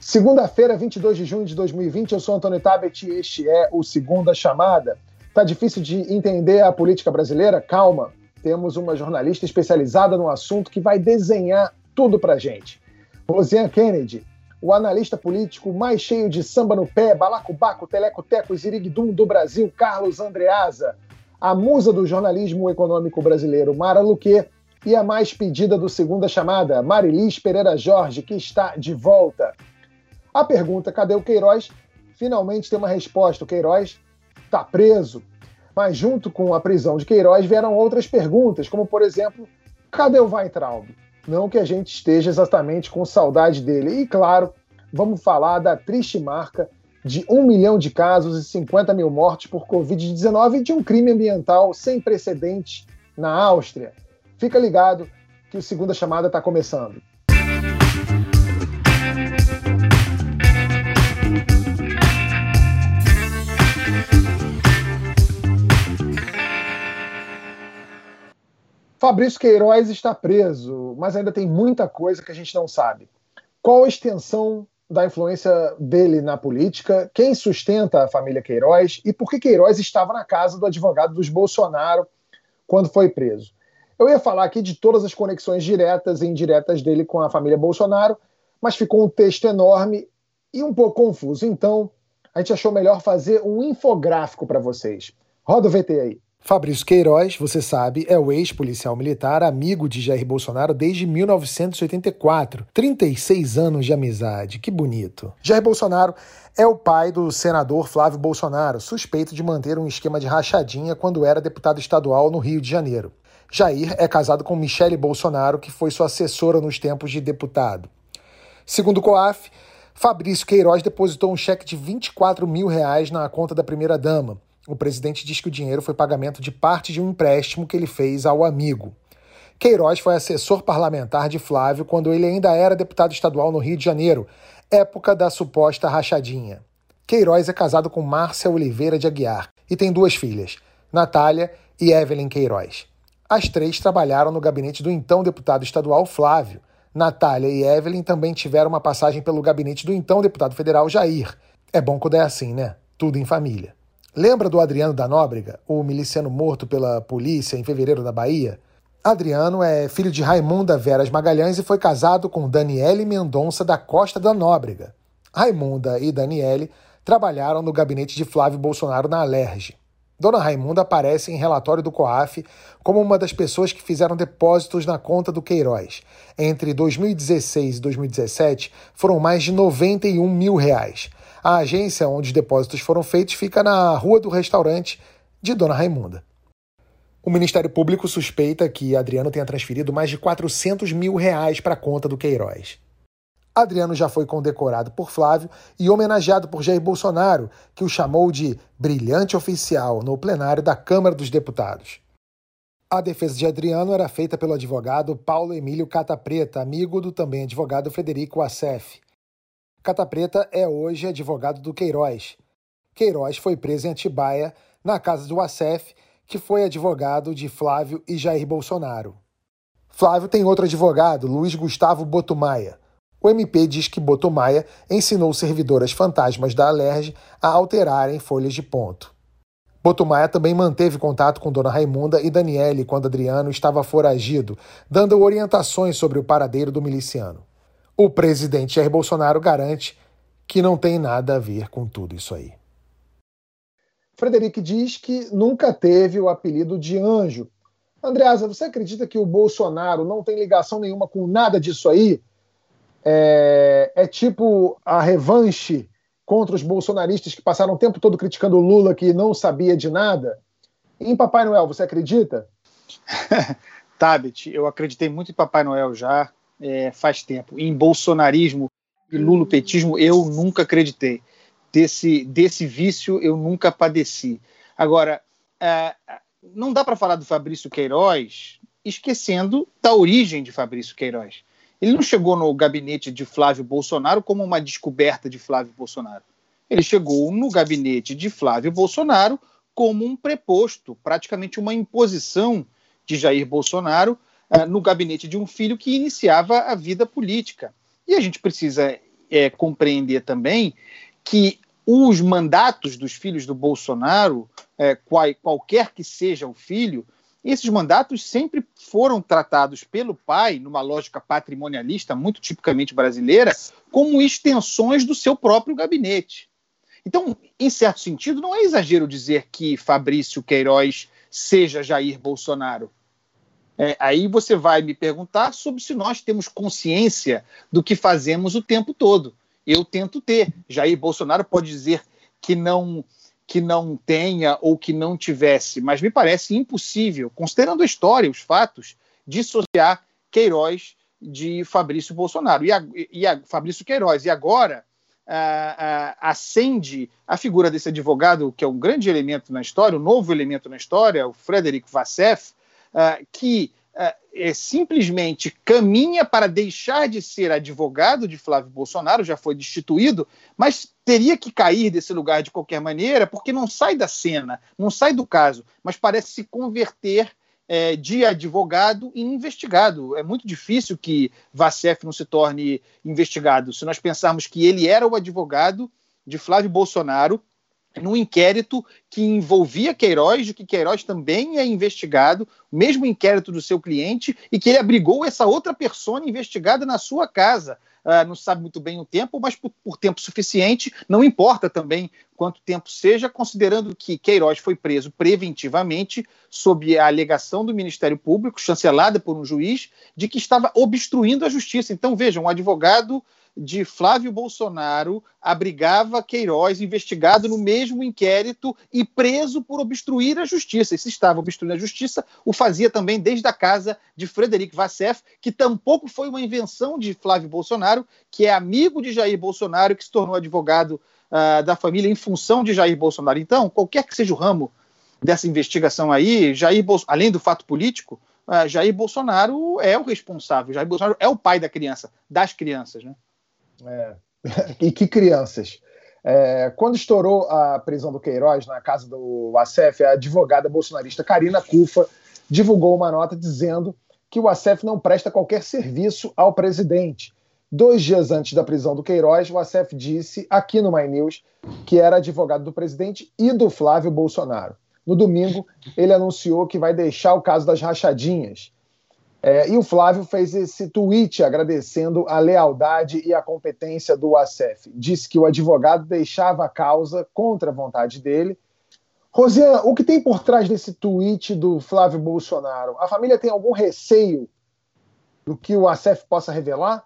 Segunda-feira, 22 de junho de 2020, eu sou Antônio Tabet e este é o Segunda Chamada. Tá difícil de entender a política brasileira? Calma, temos uma jornalista especializada no assunto que vai desenhar tudo pra gente. Rosiane Kennedy, o analista político mais cheio de samba no pé, balacobaco, teleco-teco e ziriguidum do Brasil, Carlos Andreasa, a musa do jornalismo econômico brasileiro, Mara Luque, e a mais pedida do Segunda Chamada, Marilis Pereira Jorge, que está de volta. A pergunta, cadê o Queiroz? Finalmente tem uma resposta. O Queiroz está preso. Mas junto com a prisão de Queiroz vieram outras perguntas, como por exemplo, cadê o Weintraub? Não que a gente esteja exatamente com saudade dele. E claro, vamos falar da triste marca de um milhão de casos e 50 mil mortes por Covid-19 e de um crime ambiental sem precedentes na Áustria. Fica ligado que o Segunda Chamada está começando. Fabrício Queiroz está preso, mas ainda tem muita coisa que a gente não sabe. Qual a extensão da influência dele na política? Quem sustenta a família Queiroz? E por que Queiroz estava na casa do advogado dos Bolsonaro quando foi preso? Eu ia falar aqui de todas as conexões diretas e indiretas dele com a família Bolsonaro, mas ficou um texto enorme e um pouco confuso. Então, a gente achou melhor fazer um infográfico para vocês. Roda o VT aí. Fabrício Queiroz, você sabe, é o ex-policial militar, amigo de Jair Bolsonaro desde 1984. 36 anos de amizade, que bonito. Jair Bolsonaro é o pai do senador Flávio Bolsonaro, suspeito de manter um esquema de rachadinha quando era deputado estadual no Rio de Janeiro. Jair é casado com Michele Bolsonaro, que foi sua assessora nos tempos de deputado. Segundo o COAF, Fabrício Queiroz depositou um cheque de 24 mil reais na conta da primeira-dama o presidente diz que o dinheiro foi pagamento de parte de um empréstimo que ele fez ao amigo. Queiroz foi assessor parlamentar de Flávio quando ele ainda era deputado estadual no Rio de Janeiro, época da suposta rachadinha. Queiroz é casado com Márcia Oliveira de Aguiar e tem duas filhas, Natália e Evelyn Queiroz. As três trabalharam no gabinete do então deputado estadual Flávio. Natália e Evelyn também tiveram uma passagem pelo gabinete do então deputado federal Jair. É bom quando é assim, né? Tudo em família. Lembra do Adriano da Nóbrega, o miliciano morto pela polícia em fevereiro na Bahia? Adriano é filho de Raimunda Veras Magalhães e foi casado com Daniele Mendonça da Costa da Nóbrega. Raimunda e Daniele trabalharam no gabinete de Flávio Bolsonaro na Alerj. Dona Raimunda aparece em relatório do COAF como uma das pessoas que fizeram depósitos na conta do Queiroz. Entre 2016 e 2017, foram mais de 91 mil reais. A agência onde os depósitos foram feitos fica na rua do restaurante de Dona Raimunda. O Ministério Público suspeita que Adriano tenha transferido mais de 400 mil reais para a conta do Queiroz. Adriano já foi condecorado por Flávio e homenageado por Jair Bolsonaro, que o chamou de brilhante oficial no plenário da Câmara dos Deputados. A defesa de Adriano era feita pelo advogado Paulo Emílio Cata Preta, amigo do também advogado Federico Assef. Cata Preta é hoje advogado do Queiroz. Queiroz foi preso em Atibaia, na casa do Acef, que foi advogado de Flávio e Jair Bolsonaro. Flávio tem outro advogado, Luiz Gustavo Botumaia. O MP diz que Botumaia ensinou servidoras fantasmas da Alerj a alterarem folhas de ponto. Botumaia também manteve contato com Dona Raimunda e Daniele quando Adriano estava foragido, dando orientações sobre o paradeiro do miliciano. O presidente Jair Bolsonaro garante que não tem nada a ver com tudo isso aí. Frederico diz que nunca teve o apelido de anjo. Andreasa, você acredita que o Bolsonaro não tem ligação nenhuma com nada disso aí? É, é tipo a revanche contra os bolsonaristas que passaram o tempo todo criticando o Lula que não sabia de nada? em Papai Noel, você acredita? Tabet, eu acreditei muito em Papai Noel já é, faz tempo. Em bolsonarismo e lulopetismo eu nunca acreditei. Desse, desse vício eu nunca padeci. Agora, é, não dá para falar do Fabrício Queiroz esquecendo da origem de Fabrício Queiroz. Ele não chegou no gabinete de Flávio Bolsonaro como uma descoberta de Flávio Bolsonaro. Ele chegou no gabinete de Flávio Bolsonaro como um preposto, praticamente uma imposição de Jair Bolsonaro uh, no gabinete de um filho que iniciava a vida política. E a gente precisa é, compreender também que os mandatos dos filhos do Bolsonaro, é, qual, qualquer que seja o filho, esses mandatos sempre foram tratados pelo pai, numa lógica patrimonialista muito tipicamente brasileira, como extensões do seu próprio gabinete. Então, em certo sentido, não é exagero dizer que Fabrício Queiroz seja Jair Bolsonaro. É, aí você vai me perguntar sobre se nós temos consciência do que fazemos o tempo todo. Eu tento ter. Jair Bolsonaro pode dizer que não que não tenha ou que não tivesse, mas me parece impossível, considerando a história, os fatos, dissociar Queiroz de Fabrício Bolsonaro e, a, e a Fabrício Queiroz. E agora acende a figura desse advogado, que é um grande elemento na história, um novo elemento na história, o Frederic Vassef, que é, simplesmente caminha para deixar de ser advogado de Flávio Bolsonaro, já foi destituído, mas teria que cair desse lugar de qualquer maneira, porque não sai da cena, não sai do caso, mas parece se converter é, de advogado em investigado. É muito difícil que Vassef não se torne investigado. Se nós pensarmos que ele era o advogado de Flávio Bolsonaro, num inquérito que envolvia Queiroz, de que Queiroz também é investigado, o mesmo inquérito do seu cliente, e que ele abrigou essa outra pessoa investigada na sua casa. Uh, não sabe muito bem o tempo, mas por, por, tempo suficiente, não importa também quanto tempo seja, considerando que Queiroz foi preso preventivamente sob a alegação do Ministério Público, chancelada por um juiz, de que estava obstruindo a justiça. Então, vejam, um advogado de Flávio Bolsonaro abrigava Queiroz, investigado no mesmo inquérito e preso por obstruir a justiça. E se estava obstruindo a justiça, o fazia também desde a casa de Frederic Vassef, que tampouco foi uma invenção de Flávio Bolsonaro, que é amigo de Jair Bolsonaro, que se tornou advogado uh, da família em função de Jair Bolsonaro. Então, qualquer que seja o ramo dessa investigação aí, Jair além do fato político, uh, Jair Bolsonaro é o responsável, Jair Bolsonaro é o pai da criança, das crianças, né? É. e que crianças. É, quando estourou a prisão do Queiroz na casa do ACF, a advogada bolsonarista Karina Cufa divulgou uma nota dizendo que o ACF não presta qualquer serviço ao presidente. Dois dias antes da prisão do Queiroz, o ACF disse aqui no My News que era advogado do presidente e do Flávio Bolsonaro. No domingo, ele anunciou que vai deixar o caso das rachadinhas é, e o Flávio fez esse tweet agradecendo a lealdade e a competência do ACF. Disse que o advogado deixava a causa contra a vontade dele. Rosiana, o que tem por trás desse tweet do Flávio Bolsonaro? A família tem algum receio do que o ACF possa revelar?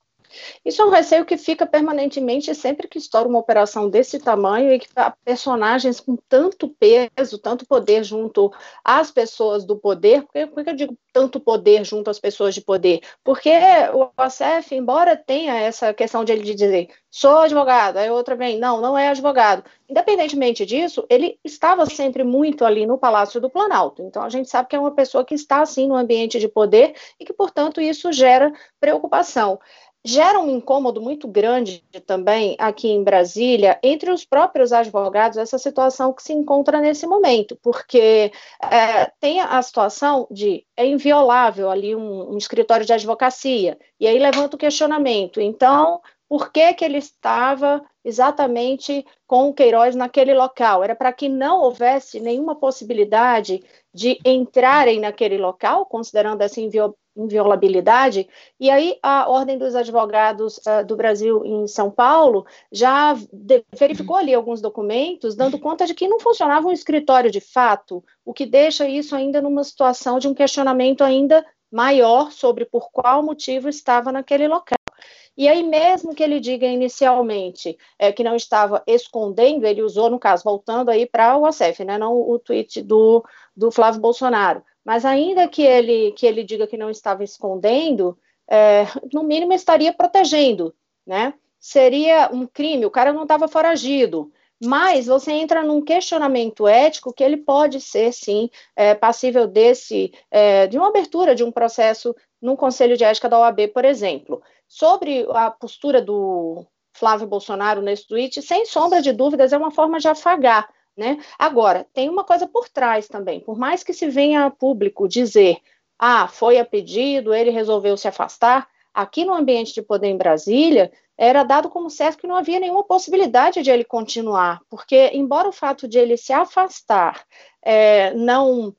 Isso é um receio que fica permanentemente sempre que estoura uma operação desse tamanho e que personagens com tanto peso, tanto poder junto às pessoas do poder. Por que, eu digo tanto poder junto às pessoas de poder? Porque o ACF, embora tenha essa questão de ele dizer sou advogado, aí outra vem, não, não é advogado. Independentemente disso, ele estava sempre muito ali no Palácio do Planalto. Então a gente sabe que é uma pessoa que está assim no ambiente de poder e que, portanto, isso gera preocupação gera um incômodo muito grande também aqui em Brasília entre os próprios advogados essa situação que se encontra nesse momento, porque é, tem a situação de é inviolável ali um, um escritório de advocacia e aí levanta o questionamento. Então, por que, que ele estava exatamente com o Queiroz naquele local? Era para que não houvesse nenhuma possibilidade de entrarem naquele local, considerando essa inviolabilidade, e aí a Ordem dos Advogados uh, do Brasil em São Paulo já verificou ali alguns documentos, dando conta de que não funcionava um escritório de fato, o que deixa isso ainda numa situação de um questionamento ainda maior sobre por qual motivo estava naquele local. E aí, mesmo que ele diga inicialmente é, que não estava escondendo, ele usou, no caso, voltando aí para o ACF, né, não o tweet do, do Flávio Bolsonaro, mas ainda que ele, que ele diga que não estava escondendo, é, no mínimo estaria protegendo, né? Seria um crime, o cara não estava foragido, mas você entra num questionamento ético que ele pode ser, sim, é, passível desse, é, de uma abertura de um processo num conselho de ética da OAB, por exemplo. Sobre a postura do Flávio Bolsonaro nesse tweet, sem sombra de dúvidas, é uma forma de afagar. Né? Agora, tem uma coisa por trás também. Por mais que se venha a público dizer, ah, foi a pedido, ele resolveu se afastar, aqui no ambiente de poder em Brasília, era dado como certo que não havia nenhuma possibilidade de ele continuar, porque, embora o fato de ele se afastar é, não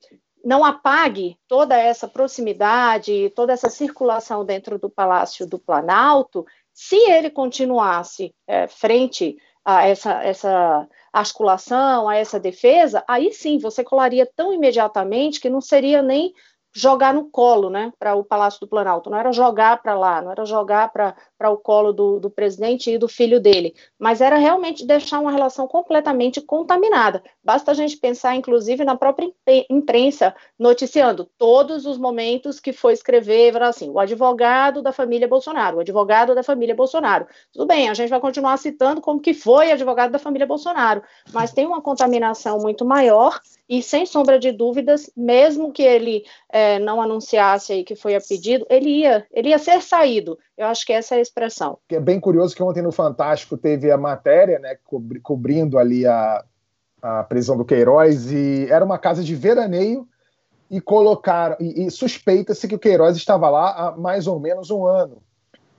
não apague toda essa proximidade, toda essa circulação dentro do Palácio do Planalto, se ele continuasse é, frente a essa, essa articulação, a essa defesa, aí sim você colaria tão imediatamente que não seria nem jogar no colo, né, para o Palácio do Planalto. Não era jogar para lá, não era jogar para o colo do, do, presidente e do filho dele, mas era realmente deixar uma relação completamente contaminada. Basta a gente pensar, inclusive, na própria imprensa noticiando todos os momentos que foi escrever, assim, o advogado da família Bolsonaro, o advogado da família Bolsonaro. Tudo bem, a gente vai continuar citando como que foi advogado da família Bolsonaro, mas tem uma contaminação muito maior e sem sombra de dúvidas, mesmo que ele é, não anunciasse que foi a pedido, ele ia, ele ia ser saído. Eu acho que essa é a expressão. É bem curioso que ontem no Fantástico teve a matéria, né, cobri cobrindo ali a, a prisão do Queiroz e era uma casa de veraneio e colocaram e, e suspeita-se que o Queiroz estava lá há mais ou menos um ano.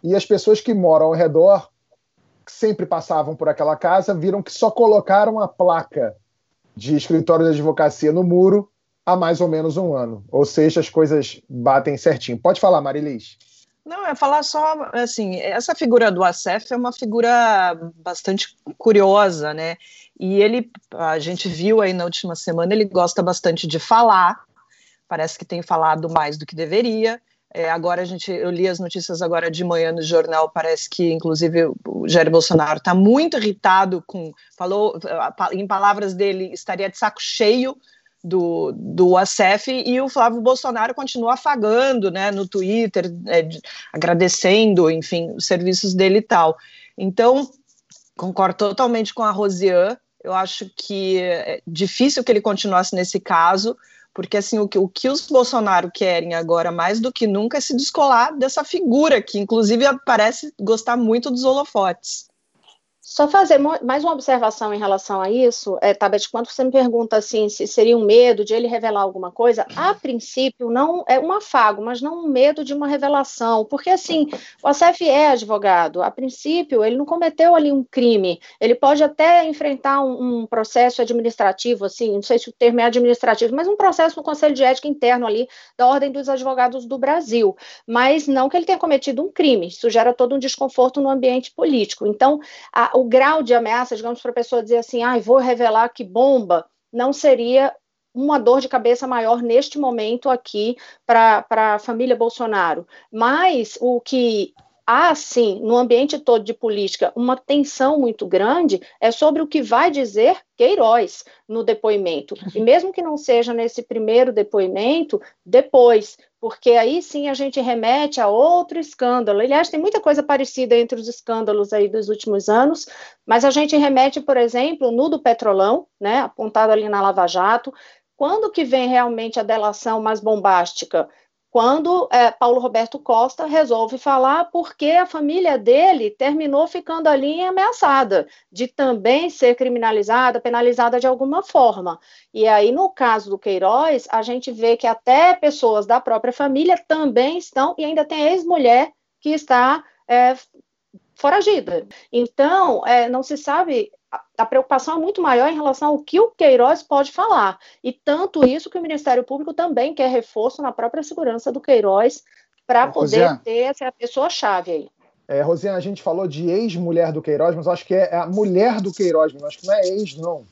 E as pessoas que moram ao redor que sempre passavam por aquela casa viram que só colocaram a placa de escritório de advocacia no muro há mais ou menos um ano. Ou seja, as coisas batem certinho. Pode falar, Marilis. Não, é falar só, assim, essa figura do Acef é uma figura bastante curiosa, né? E ele, a gente viu aí na última semana, ele gosta bastante de falar, parece que tem falado mais do que deveria. É, agora a gente, eu li as notícias agora de manhã no jornal, parece que inclusive o Jair Bolsonaro está muito irritado com, falou, em palavras dele, estaria de saco cheio do, do ACF e o Flávio Bolsonaro continua afagando, né, no Twitter, é, agradecendo, enfim, os serviços dele e tal. Então, concordo totalmente com a Rosiane, eu acho que é difícil que ele continuasse nesse caso, porque assim o que, o que os Bolsonaro querem agora mais do que nunca é se descolar dessa figura que inclusive parece gostar muito dos holofotes. Só fazer mais uma observação em relação a isso, é, Tabet, quando você me pergunta assim se seria um medo de ele revelar alguma coisa, a princípio não é um afago, mas não um medo de uma revelação, porque assim, o ACF é advogado, a princípio ele não cometeu ali um crime, ele pode até enfrentar um, um processo administrativo, assim, não sei se o termo é administrativo, mas um processo no Conselho de Ética interno ali da Ordem dos Advogados do Brasil, mas não que ele tenha cometido um crime, isso gera todo um desconforto no ambiente político. Então, a, o grau de ameaça, digamos, para a pessoa dizer assim, ah, vou revelar que bomba, não seria uma dor de cabeça maior neste momento aqui para a família Bolsonaro. Mas o que há, sim, no ambiente todo de política, uma tensão muito grande é sobre o que vai dizer Queiroz no depoimento. E mesmo que não seja nesse primeiro depoimento, depois, porque aí sim a gente remete a outro escândalo. Aliás, tem muita coisa parecida entre os escândalos aí dos últimos anos, mas a gente remete, por exemplo, no do Petrolão, né, apontado ali na Lava Jato, quando que vem realmente a delação mais bombástica? Quando é, Paulo Roberto Costa resolve falar porque a família dele terminou ficando ali ameaçada de também ser criminalizada, penalizada de alguma forma. E aí, no caso do Queiroz, a gente vê que até pessoas da própria família também estão, e ainda tem ex-mulher que está é, foragida. Então, é, não se sabe a preocupação é muito maior em relação ao que o Queiroz pode falar. E tanto isso que o Ministério Público também quer reforço na própria segurança do Queiroz para poder Rosiane. ter essa pessoa-chave aí. É, Rosiane, a gente falou de ex-mulher do Queiroz, mas acho que é a mulher do Queiroz, mas acho que não é ex, não.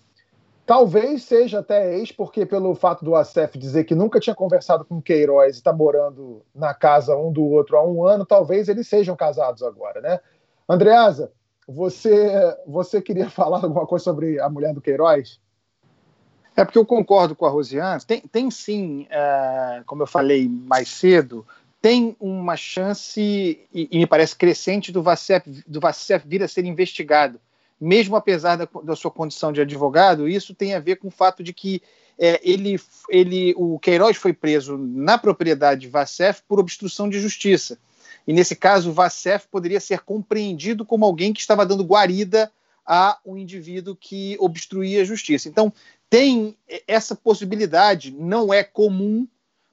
Talvez seja até ex, porque pelo fato do Acef dizer que nunca tinha conversado com o Queiroz e está morando na casa um do outro há um ano, talvez eles sejam casados agora, né? Andreasa, você, você queria falar alguma coisa sobre a mulher do Queiroz? É porque eu concordo com a Rosiane. Tem, tem sim, é, como eu falei mais cedo, tem uma chance, e, e me parece crescente, do Vacef, do Vacef vir a ser investigado. Mesmo apesar da, da, sua condição de advogado, isso tem a ver com o fato de que é, ele, ele, o Queiroz foi preso na propriedade Vacef por obstrução de justiça. E nesse caso, o Vacef poderia ser compreendido como alguém que estava dando guarida a um indivíduo que obstruía a justiça. Então, tem essa possibilidade, não é comum,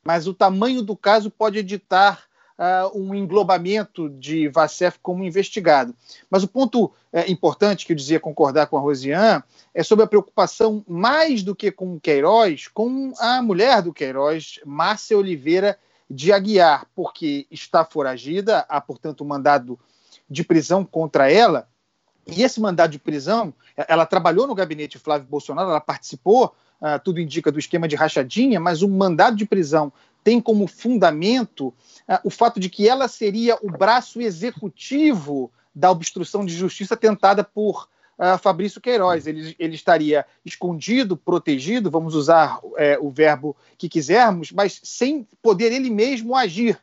mas o tamanho do caso pode editar uh, um englobamento de Vacef como investigado. Mas o ponto uh, importante que eu dizia concordar com a Rosiane é sobre a preocupação, mais do que com o Queiroz, com a mulher do Queiroz, Márcia Oliveira de Aguiar, porque está foragida, há, portanto, um mandado de prisão contra ela. E esse mandado de prisão, ela trabalhou no gabinete Flávio Bolsonaro, ela participou, uh, tudo indica, do esquema de rachadinha, mas o mandado de prisão tem como fundamento uh, o fato de que ela seria o braço executivo da obstrução de justiça tentada por uh, Fabrício Queiroz. Ele, ele, estaria escondido, protegido, vamos usar é, o verbo que quisermos, mas sem poder ele mesmo agir.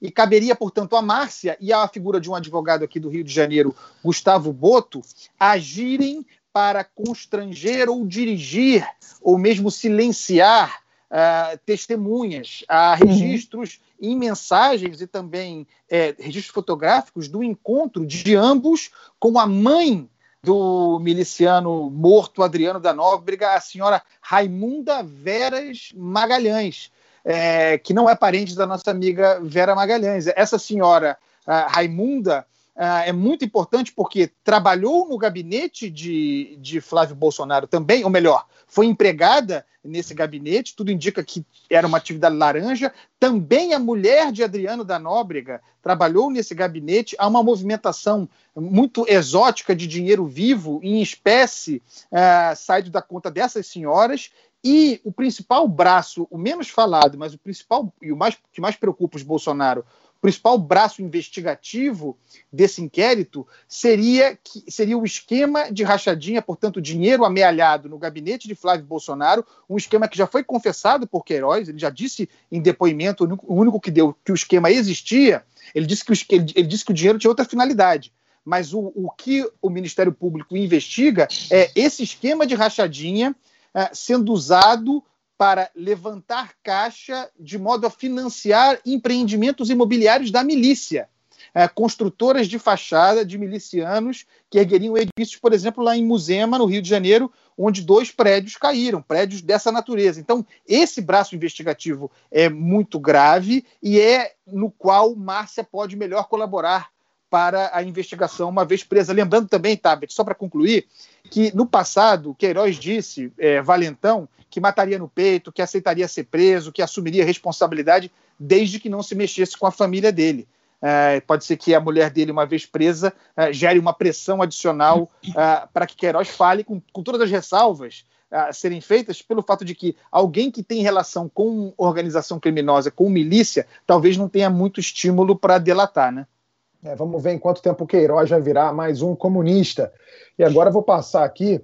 E caberia, portanto, a Márcia e a figura de um advogado aqui do Rio de Janeiro, Gustavo Boto, agirem para constranger ou dirigir, ou mesmo silenciar uh, testemunhas, a uhum. registros uhum. em mensagens e também é, registros fotográficos do encontro de ambos com a mãe do miliciano morto Adriano da Nóbrega, a senhora Raimunda Veras Magalhães, é, que não é parente da nossa amiga Vera Magalhães. Essa senhora Raimunda Uh, é muito importante porque trabalhou no gabinete de, de Flávio Bolsonaro também, ou melhor, foi empregada nesse gabinete, tudo indica que era uma atividade laranja. Também a mulher de Adriano da Nóbrega trabalhou nesse gabinete. Há uma movimentação muito exótica de dinheiro vivo em espécie uh, saído da conta dessas senhoras. E o principal braço, o menos falado, mas o principal e o mais que mais preocupa os Bolsonaro, principal braço investigativo desse inquérito seria, que, seria o esquema de rachadinha, portanto, dinheiro amealhado no gabinete de Flávio Bolsonaro, um esquema que já foi confessado por Queiroz, ele já disse em depoimento, o único que deu que o esquema existia, ele disse que o, ele, ele disse que o dinheiro tinha outra finalidade. Mas o, o que o Ministério Público investiga é esse esquema de rachadinha é, sendo usado para levantar caixa de modo a financiar empreendimentos imobiliários da milícia. É, construtoras de fachada de milicianos que ergueriam edifícios, por exemplo, lá em Muzema, no Rio de Janeiro, onde dois prédios caíram, prédios dessa natureza. Então, esse braço investigativo é muito grave e é no qual Márcia pode melhor colaborar para a investigação, uma vez presa. Lembrando também, Tabet, só para concluir, que no passado, Queiroz disse, é, Valentão, que mataria no peito, que aceitaria ser preso, que assumiria responsabilidade desde que não se mexesse com a família dele. É, pode ser que a mulher dele, uma vez presa, é, gere uma pressão adicional é, para que Queiroz fale com, com todas as ressalvas a é, serem feitas pelo fato de que alguém que tem relação com organização criminosa, com milícia, talvez não tenha muito estímulo para delatar, né? É, vamos ver em quanto tempo o Queiroz vai virar mais um comunista. E agora vou passar aqui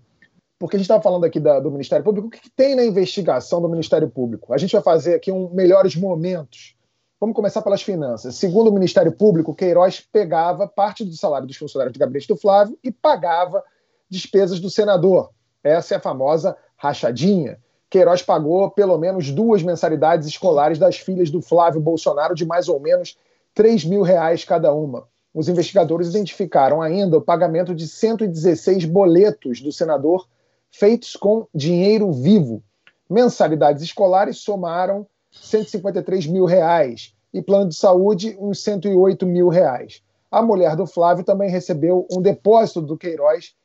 porque a gente estava falando aqui da, do Ministério Público, o que, que, tem na investigação do Ministério Público? A gente vai fazer aqui um melhores momentos. Vamos começar pelas finanças. Segundo o Ministério Público, Queiroz pegava parte do salário dos funcionários do gabinete do Flávio e pagava despesas do senador. Essa é a famosa rachadinha. Queiroz pagou pelo menos duas mensalidades escolares das filhas do Flávio Bolsonaro de mais ou menos 3 mil reais cada uma. Os investigadores identificaram ainda o pagamento de 116 boletos do senador feitos com dinheiro vivo. Mensalidades escolares somaram 153 mil reais e plano de saúde uns 108 mil reais. A mulher do Flávio também recebeu um depósito do Queiroz,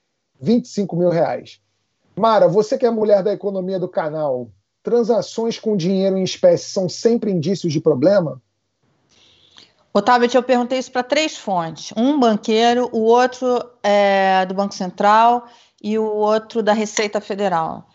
25 mil reais. Mara, você que é mulher da economia do canal, transações com dinheiro em espécie são sempre indícios de problema? Otávio, eu perguntei isso para três fontes: um banqueiro, o outro é do Banco Central e o outro da Receita Federal.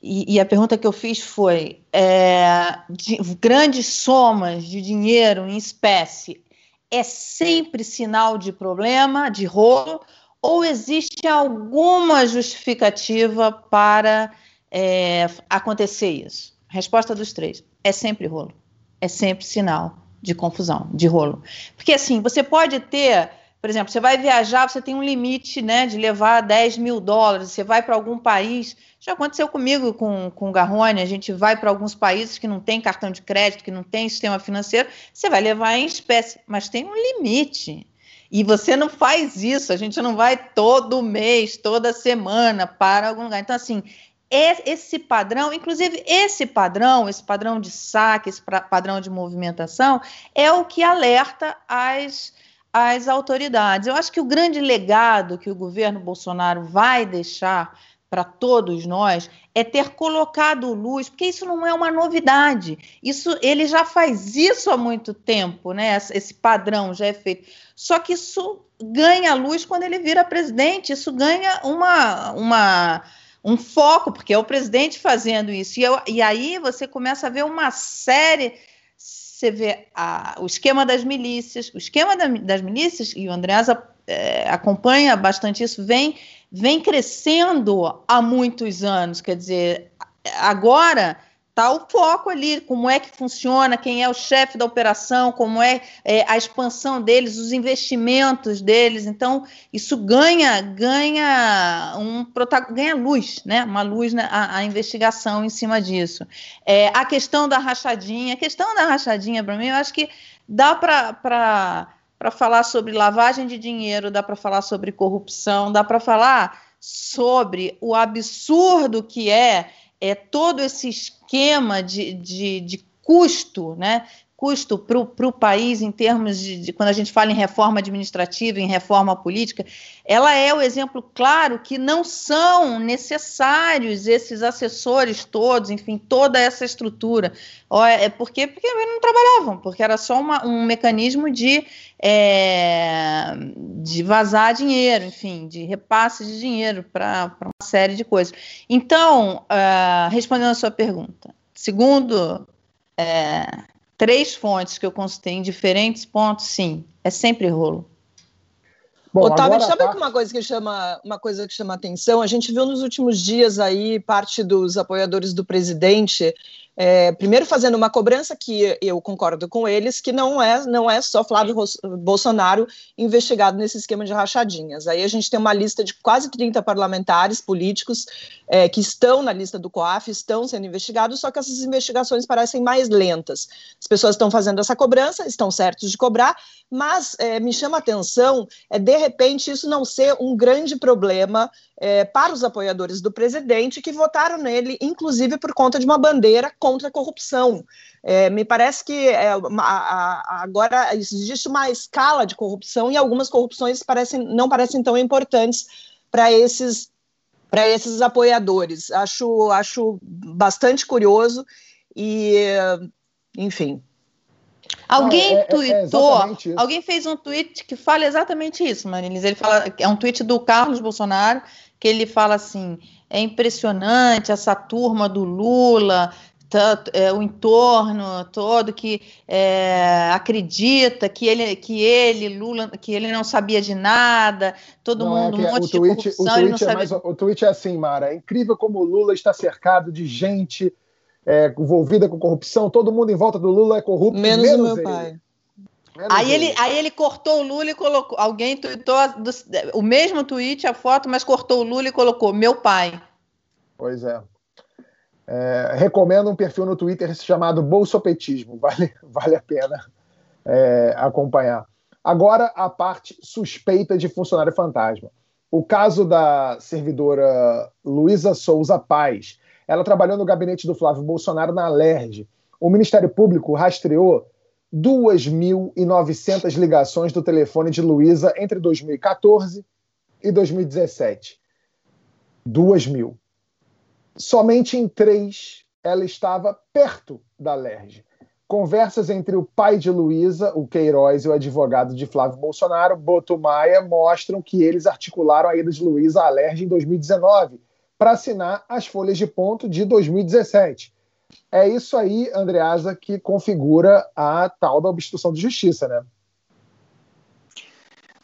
E, e a pergunta que eu fiz foi: é, de, grandes somas de dinheiro em espécie é sempre sinal de problema, de rolo, ou existe alguma justificativa para é, acontecer isso? Resposta dos três: é sempre rolo, é sempre sinal de confusão, de rolo. Porque assim, você pode ter por exemplo, você vai viajar, você tem um limite né, de levar 10 mil dólares, você vai para algum país. Já aconteceu comigo com, com o Garrone, a gente vai para alguns países que não tem cartão de crédito, que não tem sistema financeiro, você vai levar em espécie, mas tem um limite. E você não faz isso, a gente não vai todo mês, toda semana para algum lugar. Então, assim, esse padrão, inclusive esse padrão, esse padrão de saque, esse padrão de movimentação, é o que alerta as, as autoridades. Eu acho que o grande legado que o governo Bolsonaro vai deixar para todos nós é ter colocado luz, porque isso não é uma novidade. Isso ele já faz isso há muito tempo, né? Esse padrão já é feito. Só que isso ganha luz quando ele vira presidente, isso ganha uma, uma um foco, porque é o presidente fazendo isso. E, eu, e aí você começa a ver uma série. Você vê a, o esquema das milícias, o esquema da, das milícias, e o Andreasa é, acompanha bastante isso, vem, vem crescendo há muitos anos. Quer dizer, agora Está o foco ali, como é que funciona, quem é o chefe da operação, como é, é, a expansão deles, os investimentos deles. Então, isso ganha ganha um ganha luz, né? Uma luz na a, a investigação em cima disso. É, a questão da rachadinha, a questão da rachadinha, para mim, eu acho que dá para para falar sobre lavagem de dinheiro, dá para falar sobre corrupção, dá para falar sobre o absurdo que é é, todo esse esquema de, de, de custo, né? Custo para o país em termos de, de, quando a gente fala em reforma administrativa, em reforma política, ela é o exemplo claro que não são necessários esses assessores todos, enfim, toda essa estrutura. É porque, porque não trabalhavam, porque era só uma, um mecanismo de, é, de vazar dinheiro, enfim, de repasse de dinheiro para uma série de coisas. Então, uh, respondendo a sua pergunta, segundo. É, três fontes que eu consultei em diferentes pontos, sim, é sempre rolo. Bom, Otávio, agora, sabe tá... uma coisa que chama uma coisa que chama atenção? A gente viu nos últimos dias aí parte dos apoiadores do presidente é, primeiro fazendo uma cobrança que eu concordo com eles, que não é, não é só Flávio Bolsonaro investigado nesse esquema de rachadinhas. Aí a gente tem uma lista de quase 30 parlamentares políticos é, que estão na lista do COAF, estão sendo investigados, só que essas investigações parecem mais lentas. As pessoas estão fazendo essa cobrança, estão certos de cobrar, mas é, me chama a atenção é de repente isso não ser um grande problema é, para os apoiadores do presidente que votaram nele, inclusive por conta de uma bandeira contra a corrupção. É, me parece que é, uma, a, agora existe uma escala de corrupção e algumas corrupções parecem, não parecem tão importantes para esses para esses apoiadores. Acho, acho bastante curioso e, enfim, Alguém é, é, tweetou, é alguém fez um tweet que fala exatamente isso, Marilis. Ele fala, é um tweet do Carlos Bolsonaro, que ele fala assim: é impressionante essa turma do Lula, tanto, é, o entorno todo que é, acredita que ele, que ele, Lula, que ele não sabia de nada, todo não, é mundo, é um monte o tweet, de corrupção, o tweet, é mais, o tweet é assim, Mara, é incrível como o Lula está cercado de gente é, envolvida com corrupção, todo mundo em volta do Lula é corrupto, menos, menos o meu ele. pai. Aí ele, aí ele cortou o Lula e colocou. Alguém tweetou do, o mesmo tweet, a foto, mas cortou o Lula e colocou meu pai. Pois é. é recomendo um perfil no Twitter chamado Bolsopetismo. Vale, vale a pena é, acompanhar. Agora, a parte suspeita de funcionário fantasma. O caso da servidora Luísa Souza Paz. Ela trabalhou no gabinete do Flávio Bolsonaro na Alerj. O Ministério Público rastreou 2.900 ligações do telefone de Luísa entre 2014 e 2017. 2 mil. Somente em três ela estava perto da LERJ. Conversas entre o pai de Luísa, o Queiroz, e o advogado de Flávio Bolsonaro, Boto Maia, mostram que eles articularam a ida de Luísa à LERJ em 2019 para assinar as folhas de ponto de 2017 é isso aí, Andreasa, que configura a tal da obstrução de justiça, né?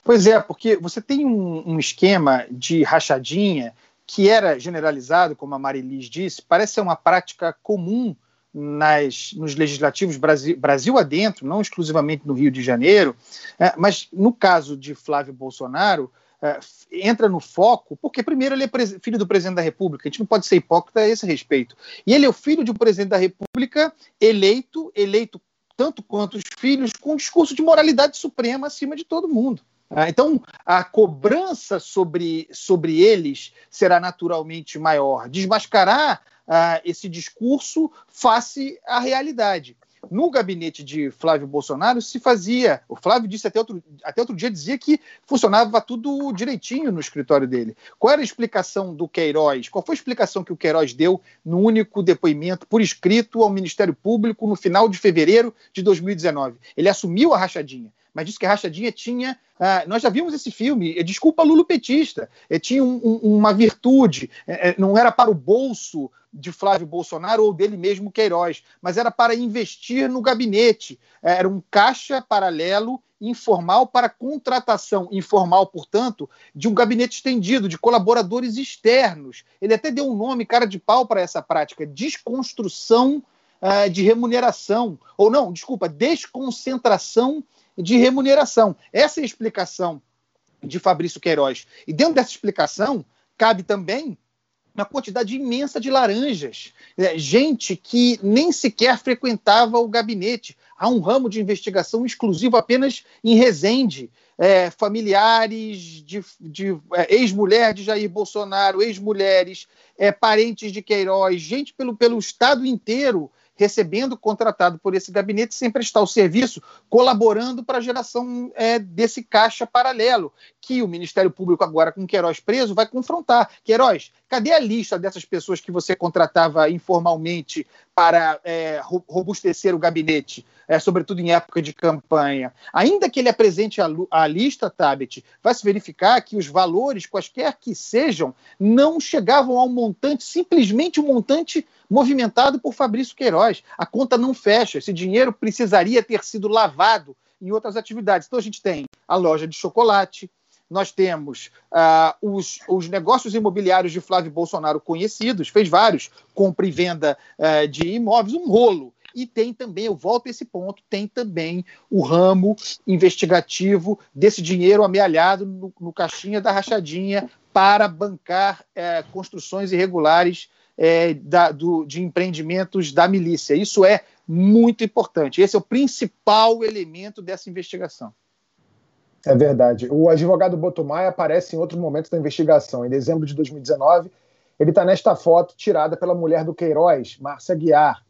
Pois é, porque você tem um, um esquema de rachadinha que era generalizado, como a Marilis disse, parece ser uma prática comum nas, nos legislativos Brasil, Brasil adentro, não exclusivamente no Rio de Janeiro, é, mas no caso de Flávio Bolsonaro, é, entra no foco, porque primeiro ele é filho do presidente da República, a gente não pode ser hipócrita a esse respeito. E ele é o filho de um presidente da República eleito, eleito tanto quanto os filhos, com um discurso de moralidade suprema acima de todo mundo. Ah, então, a cobrança sobre, sobre eles será naturalmente maior. Desmascarar ah, esse discurso face à realidade. No gabinete de Flávio Bolsonaro se fazia. O Flávio disse até outro, até outro dia dizia que funcionava tudo direitinho no escritório dele. Qual era a explicação do Queiroz? Qual foi a explicação que o Queiroz deu no único depoimento por escrito ao Ministério Público no final de fevereiro de 2019? Ele assumiu a rachadinha mas disse que a Rachadinha tinha. Ah, nós já vimos esse filme, desculpa Lulu petista, eh, tinha um, um, uma virtude, eh, eh, não era para o bolso de Flávio Bolsonaro ou dele mesmo Queiroz, mas era para investir no gabinete. Era um caixa paralelo informal para contratação informal, portanto, de um gabinete estendido, de colaboradores externos. Ele até deu um nome, cara de pau, para essa prática: desconstrução uh, de remuneração. Ou não, desculpa, desconcentração de remuneração. Essa é a explicação de Fabrício Queiroz. E dentro dessa explicação, cabe também uma quantidade imensa de laranjas, é, gente que nem sequer frequentava o gabinete. Há um ramo de investigação exclusivo apenas em Resende. É, familiares de, de é, ex-mulher de Jair Bolsonaro, ex-mulheres, é, parentes de Queiroz, gente pelo, pelo estado inteiro recebendo contratado por esse gabinete sem prestar o serviço, colaborando para a geração é, desse caixa paralelo, que o Ministério Público, agora com Queiroz preso, vai confrontar. Queiroz, cadê a lista dessas pessoas que você contratava informalmente para é, robustecer o gabinete? é, sobretudo em época de campanha. Ainda que ele apresente a, a lista, Tabet, vai se verificar que os valores, quaisquer que sejam, não chegavam ao montante, simplesmente o um montante movimentado por Fabrício Queiroz. A conta não fecha, esse dinheiro precisaria ter sido lavado em outras atividades. Então a gente tem a loja de chocolate, nós temos uh, os, os, negócios imobiliários de Flávio Bolsonaro conhecidos, fez vários, compra e venda uh, de imóveis, um rolo e tem também, eu volto a esse ponto, tem também o ramo investigativo desse dinheiro amealhado no, no caixinha da rachadinha para bancar é, construções irregulares é, da, do, de empreendimentos da milícia. Isso é muito importante. Esse é o principal elemento dessa investigação. É verdade. O advogado Botomai aparece em outro momento da investigação. Em dezembro de 2019, ele está nesta foto tirada pela mulher do Queiroz, Márcia Guiar,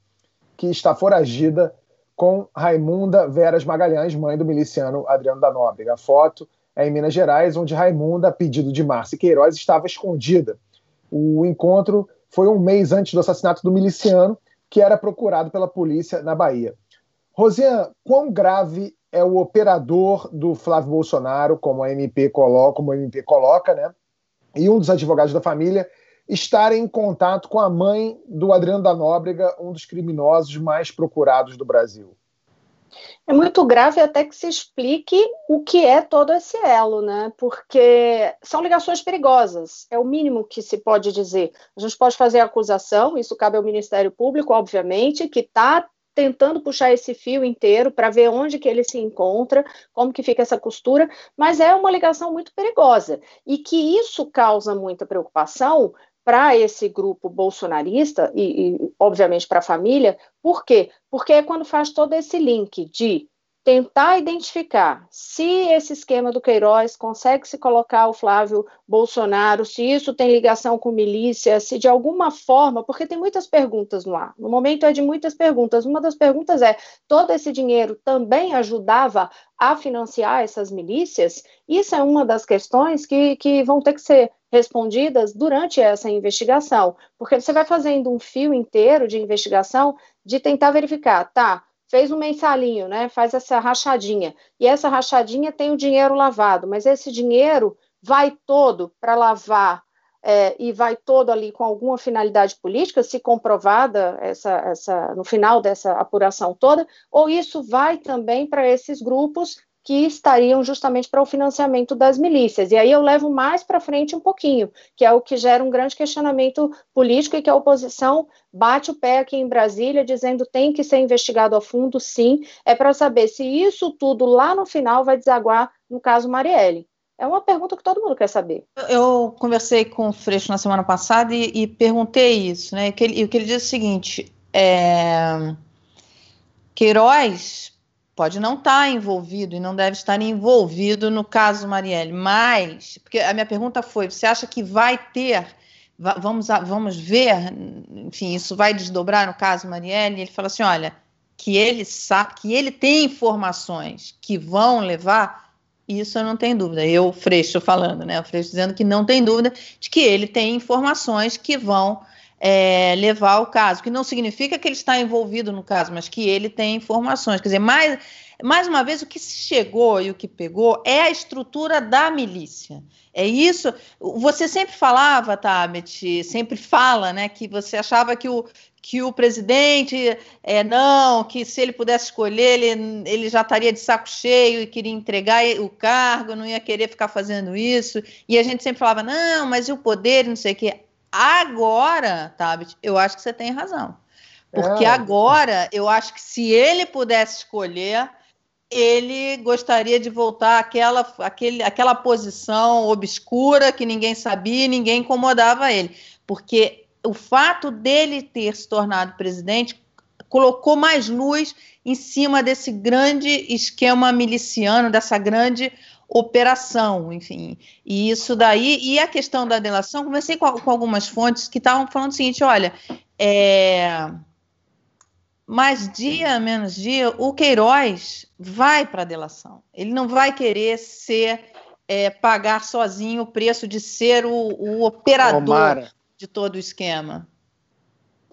que está foragida com Raimunda Veras Magalhães, mãe do miliciano Adriano da Nóbrega. A foto é em Minas Gerais, onde Raimunda, a pedido de Márcia Queiroz, estava escondida. O encontro foi um mês antes do assassinato do miliciano, que era procurado pela polícia na Bahia. Rosiane, quão grave é o operador do Flávio Bolsonaro, como a MP coloca, como a MP coloca, né? E um dos advogados da família estarem em contato com a mãe do Adriano da Nóbrega, um dos criminosos mais procurados do Brasil. É muito grave até que se explique o que é todo esse elo, né? Porque são ligações perigosas, é o mínimo que se pode dizer. A gente pode fazer acusação, isso cabe ao Ministério Público, obviamente, que está tentando puxar esse fio inteiro para ver onde que ele se encontra, como que fica essa costura, mas é uma ligação muito perigosa e que isso causa muita preocupação para esse grupo bolsonarista e, e obviamente, para a família. Por quê? Porque é quando faz todo esse link de tentar identificar se esse esquema do Queiroz consegue se colocar o Flávio Bolsonaro, se isso tem ligação com milícia, se de alguma forma, porque tem muitas perguntas no ar. No momento é de muitas perguntas. Uma das perguntas é: todo esse dinheiro também ajudava a financiar essas milícias? Isso é uma das questões que, que vão ter que ser respondidas durante essa investigação, porque você vai fazendo um fio inteiro de investigação de tentar verificar, tá? Fez um mensalinho, né? Faz essa rachadinha. E essa rachadinha tem o dinheiro lavado, mas esse dinheiro vai todo para lavar é, e vai todo ali com alguma finalidade política, se comprovada essa, essa, no final dessa apuração toda, ou isso vai também para esses grupos que estariam justamente para o financiamento das milícias. E aí eu levo mais para frente um pouquinho, que é o que gera um grande questionamento político e que a oposição bate o pé aqui em Brasília, dizendo tem que ser investigado a fundo, sim, é para saber se isso tudo lá no final vai desaguar no caso Marielle. É uma pergunta que todo mundo quer saber. Eu conversei com o Freixo na semana passada e, e perguntei isso, né? E o que ele disse é o seguinte: é, Queiroz pode não estar tá envolvido e não deve estar envolvido no caso Marielle, mas, porque a minha pergunta foi, você acha que vai ter, vamos, vamos ver, enfim, isso vai desdobrar no caso Marielle? Ele fala assim, olha, que ele sabe, que ele tem informações que vão levar, isso eu não tenho dúvida. Eu, Freixo, falando, né? O Freixo dizendo que não tem dúvida de que ele tem informações que vão é, levar ao caso, que não significa que ele está envolvido no caso, mas que ele tem informações. Quer dizer, mais, mais uma vez, o que chegou e o que pegou é a estrutura da milícia. É isso. Você sempre falava, Tabet, sempre fala, né, que você achava que o, que o presidente é não, que se ele pudesse escolher, ele, ele já estaria de saco cheio e queria entregar o cargo, não ia querer ficar fazendo isso. E a gente sempre falava, não, mas e o poder, não sei o quê. Agora, Tabit, eu acho que você tem razão. Porque é. agora, eu acho que se ele pudesse escolher, ele gostaria de voltar àquela, àquele, àquela posição obscura que ninguém sabia, ninguém incomodava ele. Porque o fato dele ter se tornado presidente colocou mais luz em cima desse grande esquema miliciano, dessa grande operação, enfim. E isso daí, e a questão da delação, comecei com, com algumas fontes que estavam falando o seguinte: olha, é, mais dia, menos dia, o Queiroz vai para a delação. Ele não vai querer ser, é, pagar sozinho o preço de ser o, o operador. Omara de todo o esquema?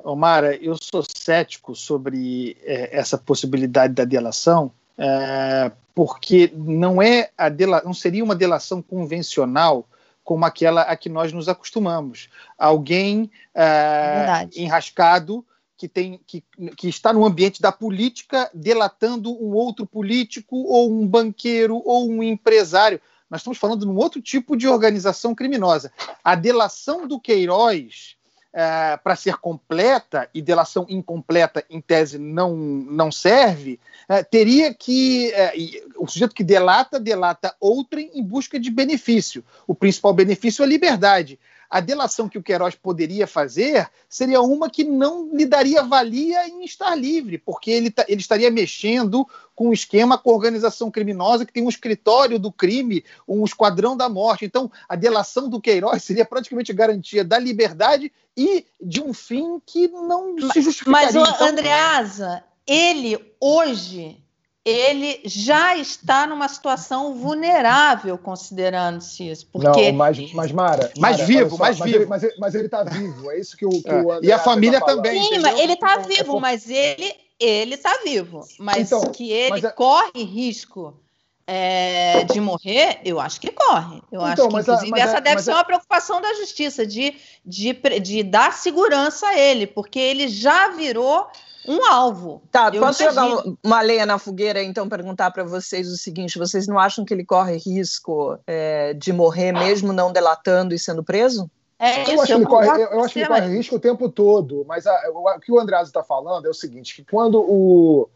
Omara, eu sou cético sobre é, essa possibilidade da delação, é, porque não é a dela, não seria uma delação convencional como aquela a que nós nos acostumamos. Alguém é, enrascado que, tem, que, que está no ambiente da política delatando um outro político ou um banqueiro ou um empresário. Nós estamos falando de um outro tipo de organização criminosa. A delação do Queiroz, é, para ser completa, e delação incompleta, em tese, não, não serve, é, teria que. É, o sujeito que delata, delata outrem em busca de benefício. O principal benefício é a liberdade a delação que o Queiroz poderia fazer seria uma que não lhe daria valia em estar livre, porque ele, ele estaria mexendo com um esquema com organização criminosa que tem um escritório do crime, um esquadrão da morte. Então, a delação do Queiroz seria praticamente garantia da liberdade e de um fim que não se justificaria. Mas, então, Andreasa, ele hoje ele já está numa situação vulnerável, considerando-se isso. Porque... Não, mas, mas Mara. Mais Mara, vivo, só, mais mas vivo. Ele, mas, ele, mas ele está vivo, é isso que o. Que é. o e a família tá também. Sim, mas ele está vivo, mas ele ele está vivo. Mas então, que ele é... corre risco é, de morrer, eu acho que corre. Eu então, acho que, inclusive, essa deve ser uma preocupação da justiça, de, de, de dar segurança a ele, porque ele já virou um alvo. Tá, eu posso imagino. jogar uma lenha na fogueira e então perguntar para vocês o seguinte: vocês não acham que ele corre risco é, de morrer mesmo não delatando e sendo preso? É isso, eu, acho, eu, que corre, eu, eu acho que ele corre risco o tempo todo, mas a, o, o, que o Andreas está falando é o seguinte: que quando o,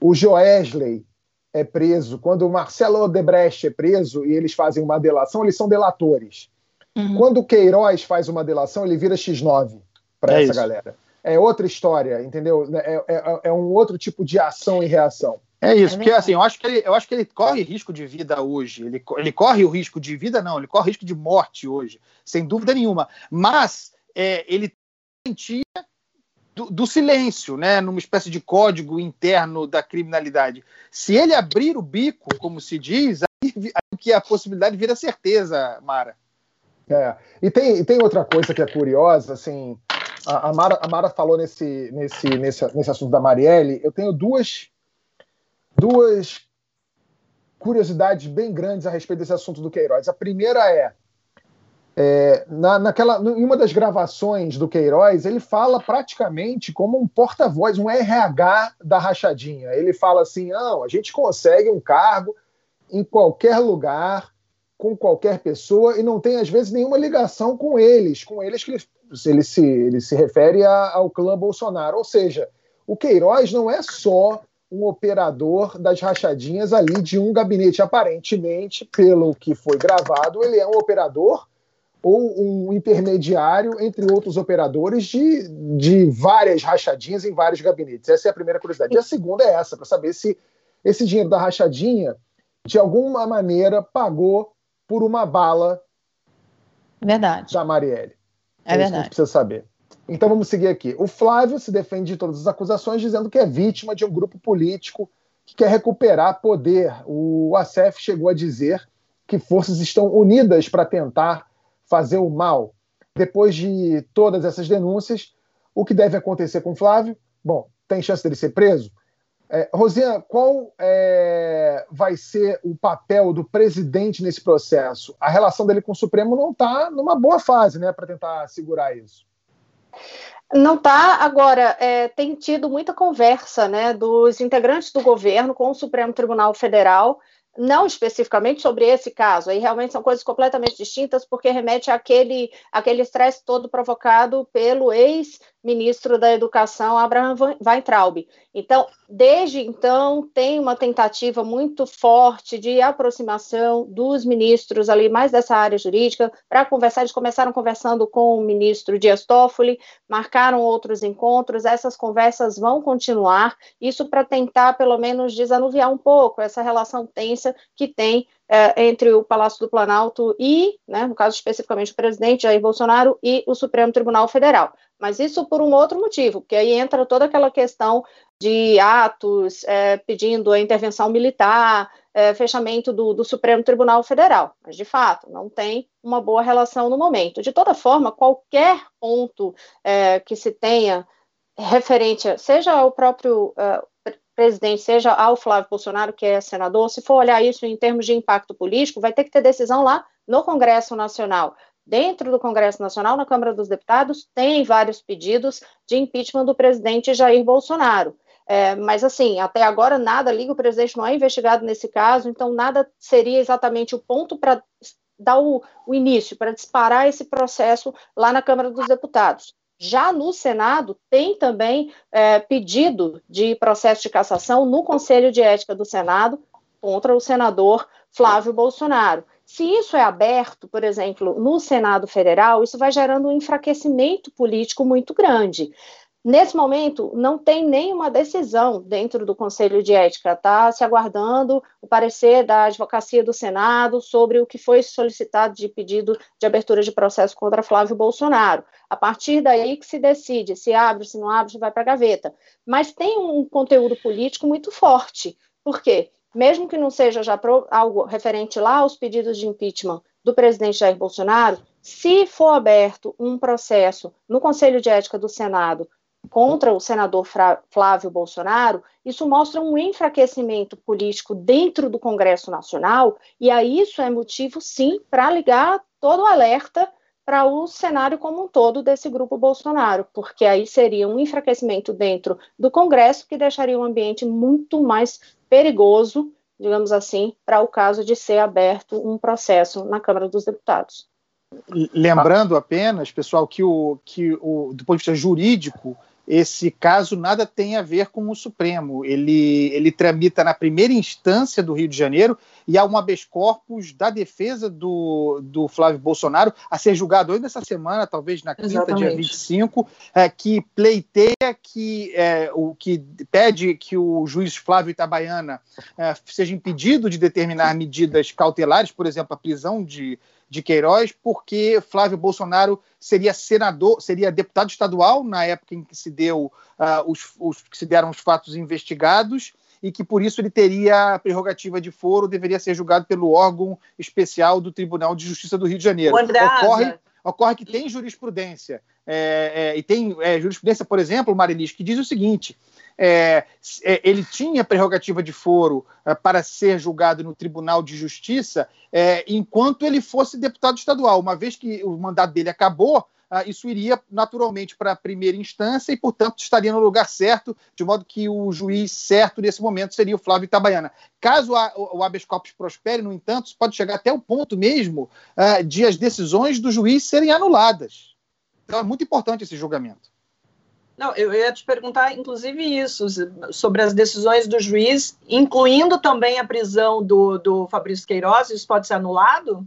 o Joesley é preso, quando o Marcelo Odebrecht é preso e eles fazem uma delação, eles são delatores. Uhum. Quando o Queiroz faz uma delação, ele vira X9 para é essa isso. galera é outra história, entendeu? É, é, é, um outro tipo de ação e reação. É isso, é porque assim, eu acho, que ele, eu acho que ele corre risco de vida hoje. Ele, ele corre o risco de vida, não, ele corre risco de morte hoje, sem dúvida nenhuma. Mas é, ele sentia do, silêncio, né, numa espécie de código interno da criminalidade. Se ele abrir o bico, como se diz, aí, aí que a possibilidade vira certeza, Mara. É. E tem, tem outra coisa que é curiosa, assim, a, Mara, a Mara falou nesse, nesse, nesse, nesse assunto da Marielle. Eu tenho duas, duas curiosidades bem grandes a respeito desse assunto do Queiroz. A primeira é, é na, naquela, em uma das gravações do Queiroz, ele fala praticamente como um porta-voz, um RH da rachadinha. Ele fala assim: não, a gente consegue um cargo em qualquer lugar, com qualquer pessoa, e não tem, às vezes, nenhuma ligação com eles, com eles que ele se, ele se refere a, ao clã Bolsonaro. Ou seja, o Queiroz não é só um operador das rachadinhas ali de um gabinete. Aparentemente, pelo que foi gravado, ele é um operador ou um intermediário entre outros operadores de, de várias rachadinhas em vários gabinetes. Essa é a primeira curiosidade. E a segunda é essa, para saber se esse dinheiro da rachadinha, de alguma maneira, pagou por uma bala verdade. da Marielle. É, é verdade. Que precisa saber. Então vamos seguir aqui. O Flávio se defende de todas as acusações, dizendo que é vítima de um grupo político que quer recuperar poder. O ACF chegou a dizer que forças estão unidas para tentar fazer o mal. Depois de todas essas denúncias, o que deve acontecer com Flávio? Bom, tem chance dele ser preso? É, Rosinha, qual é, vai ser o papel do presidente nesse processo? A relação dele com o Supremo não está numa boa fase, né, para tentar segurar isso. Não está. Agora, é, tem tido muita conversa né, dos integrantes do governo com o Supremo Tribunal Federal, não especificamente sobre esse caso, aí realmente são coisas completamente distintas, porque remete àquele estresse todo provocado pelo ex ministro da Educação, Abraham Weintraub. Então, desde então, tem uma tentativa muito forte de aproximação dos ministros ali, mais dessa área jurídica, para conversar. Eles começaram conversando com o ministro Dias Toffoli, marcaram outros encontros, essas conversas vão continuar, isso para tentar, pelo menos, desanuviar um pouco essa relação tensa que tem é, entre o Palácio do Planalto e, né, no caso especificamente o presidente Jair Bolsonaro e o Supremo Tribunal Federal. Mas isso por um outro motivo, porque aí entra toda aquela questão de atos é, pedindo a intervenção militar, é, fechamento do, do, Supremo Tribunal Federal. Mas, de fato, não tem uma boa relação no momento. De toda forma, qualquer ponto é, que se tenha referente, seja ao próprio é, presidente, seja ao Flávio Bolsonaro, que é senador, se for olhar isso em termos de impacto político, vai ter que ter decisão lá no Congresso Nacional. Dentro do Congresso Nacional, na Câmara dos Deputados, tem vários pedidos de impeachment do presidente Jair Bolsonaro. É, mas, assim, até agora nada liga, o presidente não é investigado nesse caso, então nada seria exatamente o ponto para dar o, o início, para disparar esse processo lá na Câmara dos Deputados. Já no Senado, tem também é, pedido de processo de cassação no Conselho de Ética do Senado contra o senador Flávio Bolsonaro. Se isso é aberto, por exemplo, no Senado Federal, isso vai gerando um enfraquecimento político muito grande. Nesse momento, não tem nenhuma decisão dentro do Conselho de Ética, está se aguardando o parecer da Advocacia do Senado sobre o que foi solicitado de pedido de abertura de processo contra Flávio Bolsonaro. A partir daí que se decide se abre, se não abre, se vai para a gaveta. Mas tem um conteúdo político muito forte. Por quê? Mesmo que não seja já algo referente lá aos pedidos de impeachment do presidente Jair Bolsonaro, se for aberto um processo no Conselho de Ética do Senado contra o senador Flávio Bolsonaro, isso mostra um enfraquecimento político dentro do Congresso Nacional, e aí isso é motivo, sim, para ligar todo o alerta para o cenário como um todo desse grupo Bolsonaro, porque aí seria um enfraquecimento dentro do Congresso que deixaria o ambiente muito mais perigoso, digamos assim, para o caso de ser aberto um processo na Câmara dos Deputados. Lembrando apenas, pessoal, que, o, que o, do ponto de vista jurídico, esse caso nada tem a ver com o Supremo. Ele, ele tramita na primeira instância do Rio de Janeiro e há um habeas corpus da defesa do, do Flávio Bolsonaro a ser julgado ainda essa semana, talvez na quinta, Exatamente. dia 25, é, que pleiteia que é, o que pede que o juiz Flávio Itabaiana é, seja impedido de determinar medidas cautelares, por exemplo, a prisão de de Queiroz, porque Flávio Bolsonaro seria senador, seria deputado estadual na época em que se deu uh, os, os, que se deram os fatos investigados e que por isso ele teria a prerrogativa de foro, deveria ser julgado pelo órgão especial do Tribunal de Justiça do Rio de Janeiro. Ocorre, ocorre que tem jurisprudência é, é, e tem é, jurisprudência, por exemplo, Marilis, que diz o seguinte: é, é, ele tinha prerrogativa de foro é, para ser julgado no Tribunal de Justiça é, enquanto ele fosse deputado estadual. Uma vez que o mandato dele acabou, ah, isso iria naturalmente para a primeira instância e, portanto, estaria no lugar certo, de modo que o juiz certo nesse momento seria o Flávio Itabaiana. Caso o, habeas corpus prospere, no entanto, pode chegar até o ponto mesmo uh, de as decisões do juiz serem anuladas. Então é muito importante esse julgamento. Não, eu ia te perguntar, inclusive, isso, sobre as decisões do juiz, incluindo também a prisão do, do Fabrício Queiroz, isso pode ser anulado?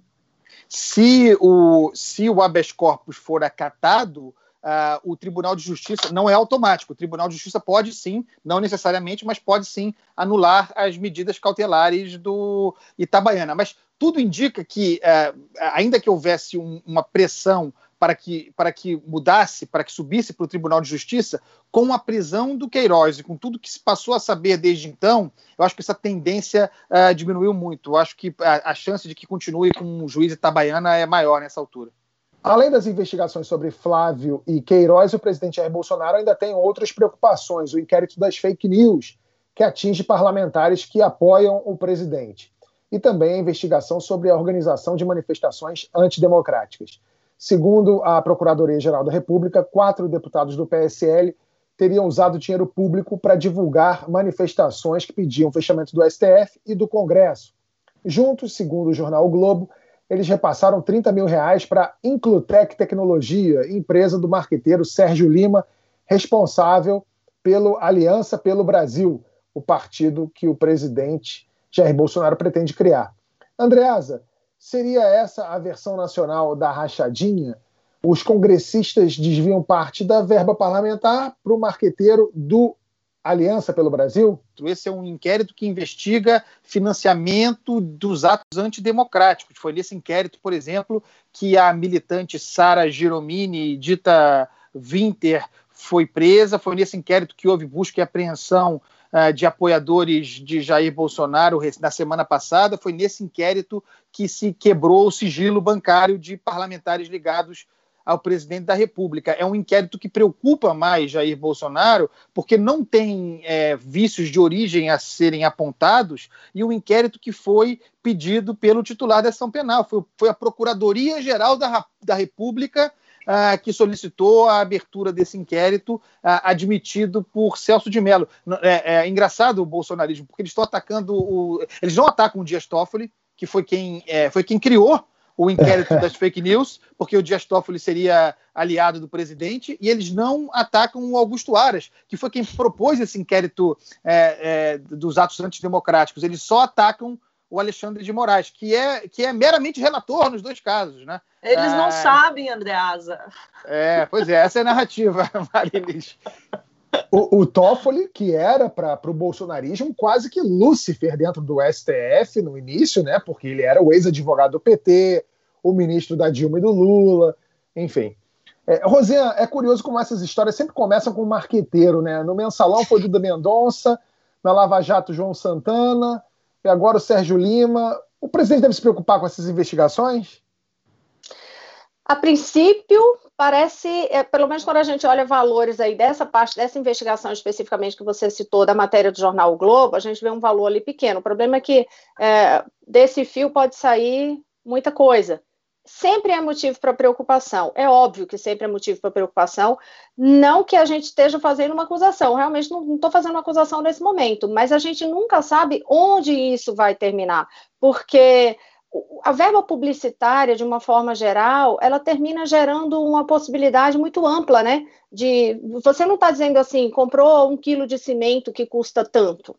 Se o, se o habeas corpus for acatado, uh, o Tribunal de Justiça não é automático. O Tribunal de Justiça pode sim, não necessariamente, mas pode sim anular as medidas cautelares do Itabaiana. Mas tudo indica que, uh, ainda que houvesse um, uma pressão para que, para que mudasse, para que subisse para o Tribunal de Justiça, com a prisão do Queiroz e com tudo que se passou a saber desde então, eu acho que essa tendência uh, diminuiu muito. Eu acho que a, a, chance de que continue com o juiz Itabaiana é maior nessa altura. Além das investigações sobre Flávio e Queiroz, o presidente Jair Bolsonaro ainda tem outras preocupações. O inquérito das fake news, que atinge parlamentares que apoiam o presidente. E também a investigação sobre a organização de manifestações antidemocráticas. Segundo a Procuradoria-Geral da República, quatro deputados do PSL teriam usado dinheiro público para divulgar manifestações que pediam o fechamento do STF e do Congresso. Juntos, segundo o jornal o Globo, eles repassaram 30 mil reais para Inclutec Tecnologia, empresa do marqueteiro Sérgio Lima, responsável pelo Aliança pelo Brasil, o partido que o presidente Jair Bolsonaro pretende criar. Andreasa, seria essa a versão nacional da rachadinha? Os congressistas desviam parte da verba parlamentar para o marqueteiro do Aliança pelo Brasil? Esse é um inquérito que investiga financiamento dos atos antidemocráticos. Foi nesse inquérito, por exemplo, que a militante Sara Giromini, dita Winter, foi presa. Foi nesse inquérito que houve busca e apreensão uh, de apoiadores de Jair Bolsonaro na semana passada. Foi nesse inquérito que se quebrou o sigilo bancário de parlamentares ligados ao presidente da República. É um inquérito que preocupa mais Jair Bolsonaro, porque não tem é, vícios de origem a serem apontados, e um inquérito que foi pedido pelo titular da ação penal. Foi, foi a Procuradoria-Geral da, da República ah, que solicitou a abertura desse inquérito, ah, admitido por Celso de Mello. É, é, engraçado o bolsonarismo, porque eles estão atacando o. Eles não atacam o Dias Toffoli, que foi quem, é, foi quem criou o inquérito das fake news, porque o Dias Toffoli seria aliado do presidente, e eles não atacam o Augusto Aras, que foi quem propôs esse inquérito é, é, dos atos antidemocráticos. Eles só atacam o Alexandre de Moraes, que é, que é meramente relator nos dois casos, né? Eles não é... sabem, Andreasa. É, pois é, essa é a narrativa, Marilis. O, o Toffoli, que era para o bolsonarismo quase que Lúcifer dentro do STF no início, né? Porque ele era o ex-advogado do PT, o ministro da Dilma e do Lula, enfim. É, Rosinha, é curioso como essas histórias sempre começam com um marqueteiro, né? No mensalão foi Duda Mendonça, na Lava Jato João Santana, e agora o Sérgio Lima. O presidente deve se preocupar com essas investigações? A princípio, parece, é, pelo menos quando a gente olha valores aí dessa parte, dessa investigação especificamente que você citou, da matéria do jornal o Globo, a gente vê um valor ali pequeno. O problema é que é, desse fio pode sair muita coisa sempre é motivo para preocupação. É óbvio que sempre é motivo para preocupação. Não que a gente esteja fazendo uma acusação, realmente não estou fazendo uma acusação nesse momento, mas a gente nunca sabe onde isso vai terminar, porque a verba publicitária, de uma forma geral, ela termina gerando uma possibilidade muito ampla, né? De você não está dizendo assim, comprou um quilo de cimento que custa tanto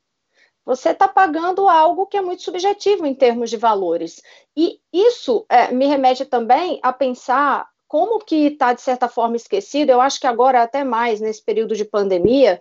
você está pagando algo que é muito subjetivo em termos de valores. E isso é, me remete também a pensar como que está, de certa forma, esquecido, eu acho que agora até mais nesse período de pandemia,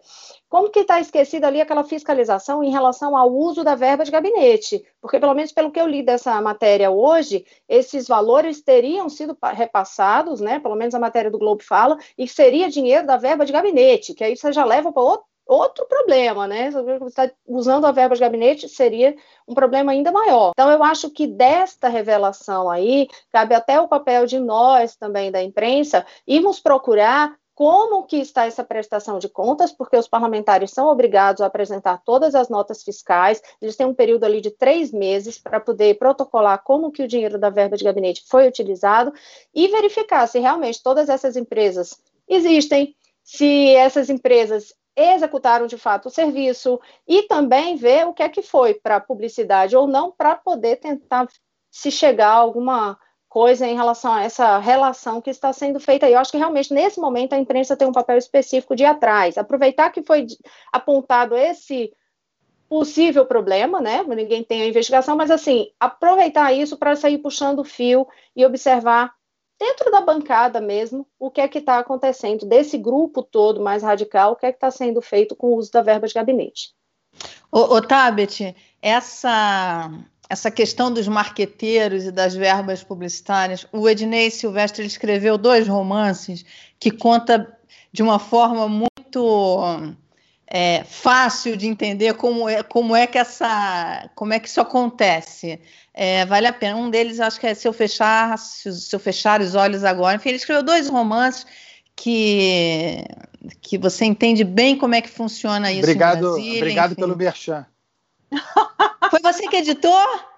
como que está esquecida ali aquela fiscalização em relação ao uso da verba de gabinete? Porque, pelo menos pelo que eu li dessa matéria hoje, esses valores teriam sido repassados, né? Pelo menos a matéria do Globo fala, e seria dinheiro da verba de gabinete, que aí você já leva para outro outro problema, né? Você está usando a verba de gabinete, seria um problema ainda maior. Então, eu acho que desta revelação aí, cabe até o papel de nós também da imprensa, irmos procurar como que está essa prestação de contas, porque os parlamentares são obrigados a apresentar todas as notas fiscais, eles têm um período ali de três meses para poder protocolar como que o dinheiro da verba de gabinete foi utilizado e verificar se realmente todas essas empresas existem, se essas empresas executaram de fato o serviço e também ver o que é que foi para publicidade ou não para poder tentar se chegar a alguma coisa em relação a essa relação que está sendo feita. E eu acho que realmente nesse momento a imprensa tem um papel específico de ir atrás, aproveitar que foi apontado esse possível problema, né? Ninguém tem a investigação, mas assim, aproveitar isso para sair puxando o fio e observar dentro da bancada mesmo, o que é que está acontecendo, desse grupo todo mais radical, o que é que está sendo feito com o uso da verba de gabinete. Ô Tabet, essa, essa questão dos marqueteiros e das verbas publicitárias, o Ednei Silvestre escreveu dois romances que conta de uma forma muito é, fácil de entender como é, como é que essa como é que isso acontece. É, vale a pena. Um deles acho que é se eu fechar se eu fechar os olhos agora. Enfim, ele escreveu dois romances que que você entende bem como é que funciona isso. Obrigado, Brasília, obrigado enfim. pelo merchan. Foi você que editou?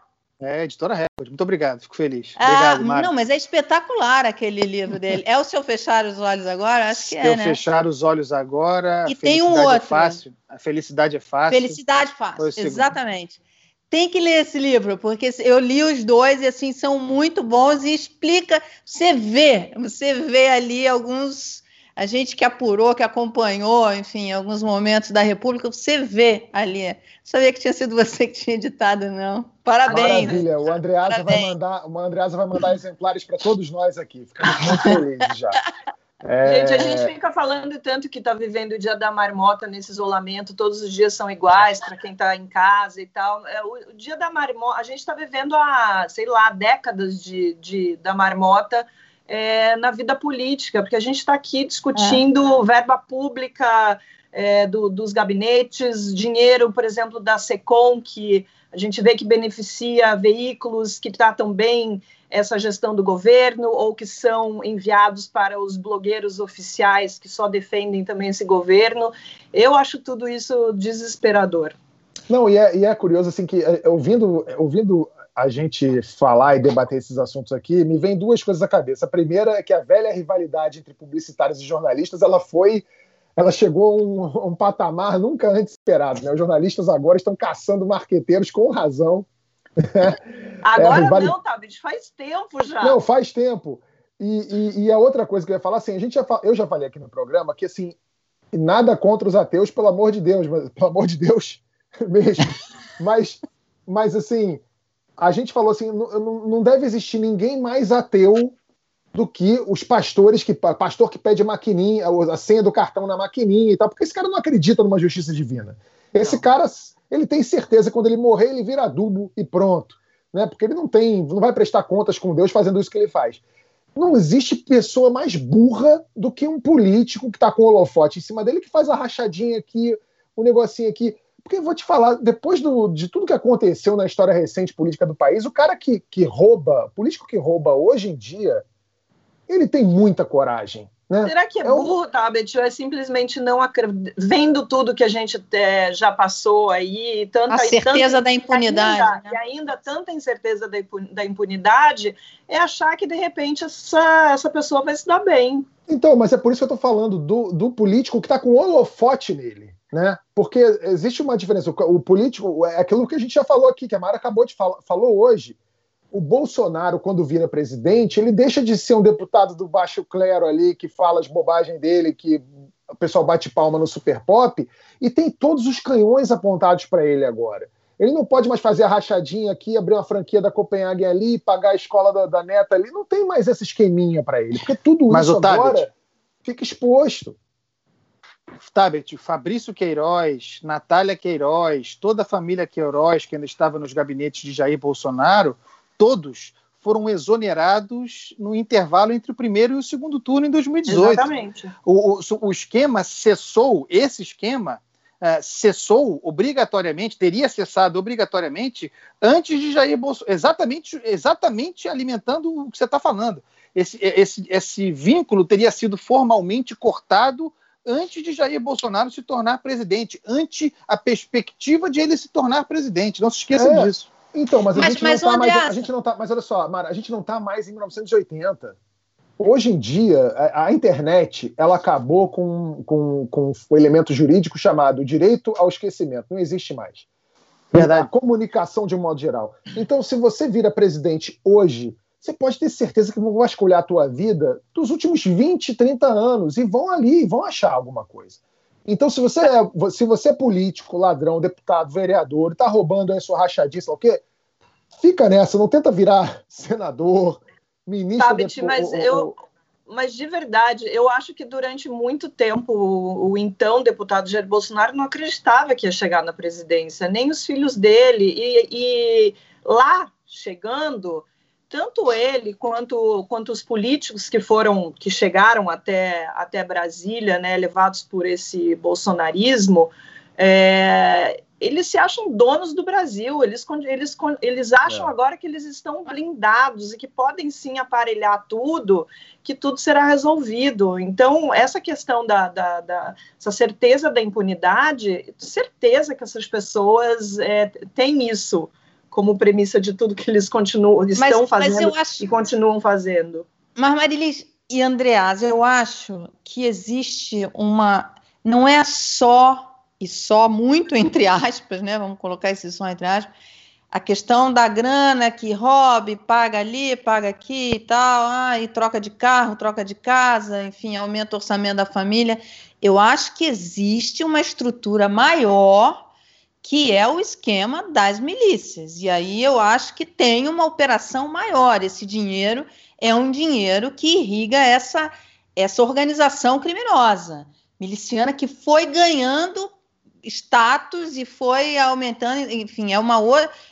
É, editora Record. Muito obrigado, fico feliz. Ah, obrigado, Mara. Não, mas é espetacular aquele livro dele. É o Se Eu Fechar os Olhos Agora? Acho que Se é, eu né? fechar os olhos agora. E tem um outro. É fácil. A felicidade é fácil. Felicidade fácil, exatamente. Tem que ler esse livro, porque eu li os dois e assim são muito bons e explica, você vê, você vê ali alguns a gente que apurou, que acompanhou, enfim, alguns momentos da República, você vê ali. Não sabia que tinha sido você que tinha editado, não. Parabéns. Maravilha. O Andreasa vai mandar, o Andreasa vai mandar exemplares para todos nós aqui. Ficamos muito felizes já. É... Gente, a gente fica falando tanto que está vivendo o dia da marmota nesse isolamento, todos os dias são iguais para quem está em casa e tal. É, o, o, dia da marmota, a gente está vivendo há, sei lá, décadas de, de da marmota é, na vida política, porque a gente está aqui discutindo é. verba pública é, do, dos gabinetes, dinheiro, por exemplo, da SECOM, que a gente vê que beneficia veículos que tratam bem essa gestão do governo ou que são enviados para os blogueiros oficiais que só defendem também esse governo. Eu acho tudo isso desesperador. Não, e é, e é curioso assim que é, ouvindo, ouvindo a gente falar e debater esses assuntos aqui, me vem duas coisas à cabeça. A primeira é que a velha rivalidade entre publicitários e jornalistas, ela foi, ela chegou a um, um patamar nunca antes esperado. Né? Os jornalistas agora estão caçando marqueteiros com razão. Agora é, rivali... não, Tabit, faz tempo já. Não, faz tempo. E, e, e, a outra coisa que eu ia falar, assim, a gente já, eu já falei aqui no programa que assim, nada contra os ateus, pelo amor de Deus, mas, pelo amor de Deus mesmo. mas, mas assim, a gente falou assim: não, deve existir ninguém mais ateu do que os pastores que pastor que pede maquininha, a senha do cartão na maquininha e tal, porque esse cara não acredita numa justiça divina. Esse não. cara, ele tem certeza que quando ele morrer ele vira adubo e pronto, né? Porque ele não tem, não vai prestar contas com Deus fazendo isso que ele faz. Não existe pessoa mais burra do que um político que está com o holofote em cima dele que faz a rachadinha aqui, o um negocinho aqui. Porque vou te falar, depois do, de tudo que aconteceu na história recente política do país, o cara que, que rouba, político que rouba hoje em dia, ele tem muita coragem. Né? Será que é, é burro, um... Tabet, ou é simplesmente não acreditando, vendo tudo que a gente é, já passou aí, tanta, a certeza tanta, da impunidade, e ainda, né? e ainda tanta incerteza da impunidade, é achar que de repente essa, essa pessoa vai se dar bem. Então, mas é por isso que eu estou falando do, do político que está com holofote nele né? Porque existe uma diferença. O, político é aquilo que a gente já falou aqui, que a Mara acabou de falar, falou hoje. O Bolsonaro, quando vira presidente, ele deixa de ser um deputado do baixo clero ali, que fala as bobagens dele, que o pessoal bate palma no super pop, e tem todos os canhões apontados para ele agora. Ele não pode mais fazer a rachadinha aqui, abrir uma franquia da Copenhague ali, pagar a escola da, da neta ali. Não tem mais esse esqueminha para ele, porque tudo Mas, isso agora fica exposto. Tabet, Fabrício Queiroz, Natália Queiroz, toda a família Queiroz que ainda estava nos gabinetes de Jair Bolsonaro, todos foram exonerados no intervalo entre o primeiro e o segundo turno em 2018. Exatamente. O, o, o esquema cessou, esse esquema uh, cessou obrigatoriamente, teria cessado obrigatoriamente antes de Jair Bolsonaro, exatamente, exatamente alimentando o que você está falando. Esse, esse, esse vínculo teria sido formalmente cortado antes de Jair Bolsonaro se tornar presidente, ante a perspectiva de ele se tornar presidente. Não se esqueça é. disso. Então, mas a mas, gente mas não está mais. A gente não tá, mas olha só, Mara, a gente não está mais em 1980. Hoje em dia, a, a, internet ela acabou com, com, com o elemento jurídico chamado direito ao esquecimento. Não existe mais. Verdade. A comunicação de um modo geral. Então, se você vira presidente hoje você pode ter certeza que vão vasculhar a tua vida dos últimos 20, 30 anos e vão ali, vão achar alguma coisa. Então, se você é, se você é político, ladrão, deputado, vereador, está roubando aí sua rachadinha, sei lá o quê, fica nessa, não tenta virar senador, ministro... Tabit, mas o, eu... Mas de verdade, eu acho que durante muito tempo o, o, então deputado Jair Bolsonaro não acreditava que ia chegar na presidência, nem os filhos dele. E, e lá chegando, tanto ele quanto, quanto os políticos que foram que chegaram até, até Brasília, né, levados por esse bolsonarismo, é, eles se acham donos do Brasil, eles, eles, eles acham é. agora que eles estão blindados e que podem sim aparelhar tudo, que tudo será resolvido. Então, essa questão da, da, da essa certeza da impunidade, certeza que essas pessoas é, têm isso como premissa de tudo que eles continuam, estão mas, fazendo mas acho... e continuam fazendo. Mas, Marilis e Andreas, eu acho que existe uma. Não é só, e só muito entre aspas, né? Vamos colocar esse som entre aspas, a questão da grana que roube, paga ali, paga aqui e tal, ah, e troca de carro, troca de casa, enfim, aumenta o orçamento da família. Eu acho que existe uma estrutura maior que é o esquema das milícias. E aí eu acho que tem uma operação maior. Esse dinheiro é um dinheiro que irriga essa, essa organização criminosa miliciana que foi ganhando status e foi aumentando, enfim, é uma,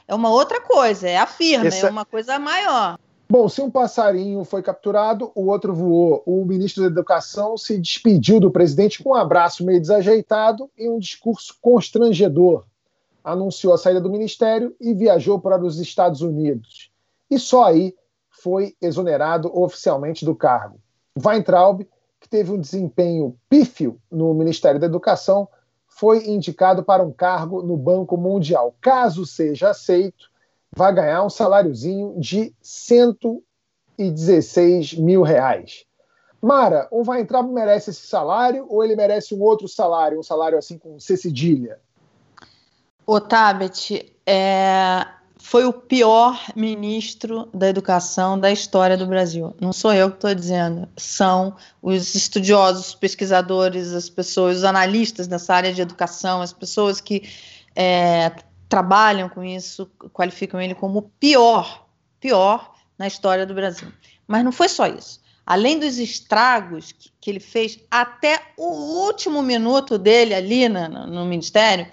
é uma outra coisa, é a firma, Essa... é uma coisa maior. Bom, se um passarinho foi capturado, o outro voou. O ministro da Educação se despediu do presidente com um abraço meio desajeitado e um discurso constrangedor anunciou a saída do ministério e viajou para os Estados Unidos. E só aí foi exonerado oficialmente do cargo. Weintraub, que teve um desempenho pífio no Ministério da Educação, foi indicado para um cargo no Banco Mundial. Caso seja aceito, vai ganhar um saláriozinho de 116 mil reais. Mara, o Weintraub merece esse salário ou ele merece um outro salário, um salário assim com C cedilha? O Tabet é, foi o pior ministro da educação da história do Brasil. Não sou eu que estou dizendo, são os estudiosos, os pesquisadores, as pessoas, os analistas nessa área de educação, as pessoas que é, trabalham com isso, qualificam ele como o pior, pior na história do Brasil. Mas não foi só isso. Além dos estragos que, que ele fez até o último minuto dele ali no, no ministério,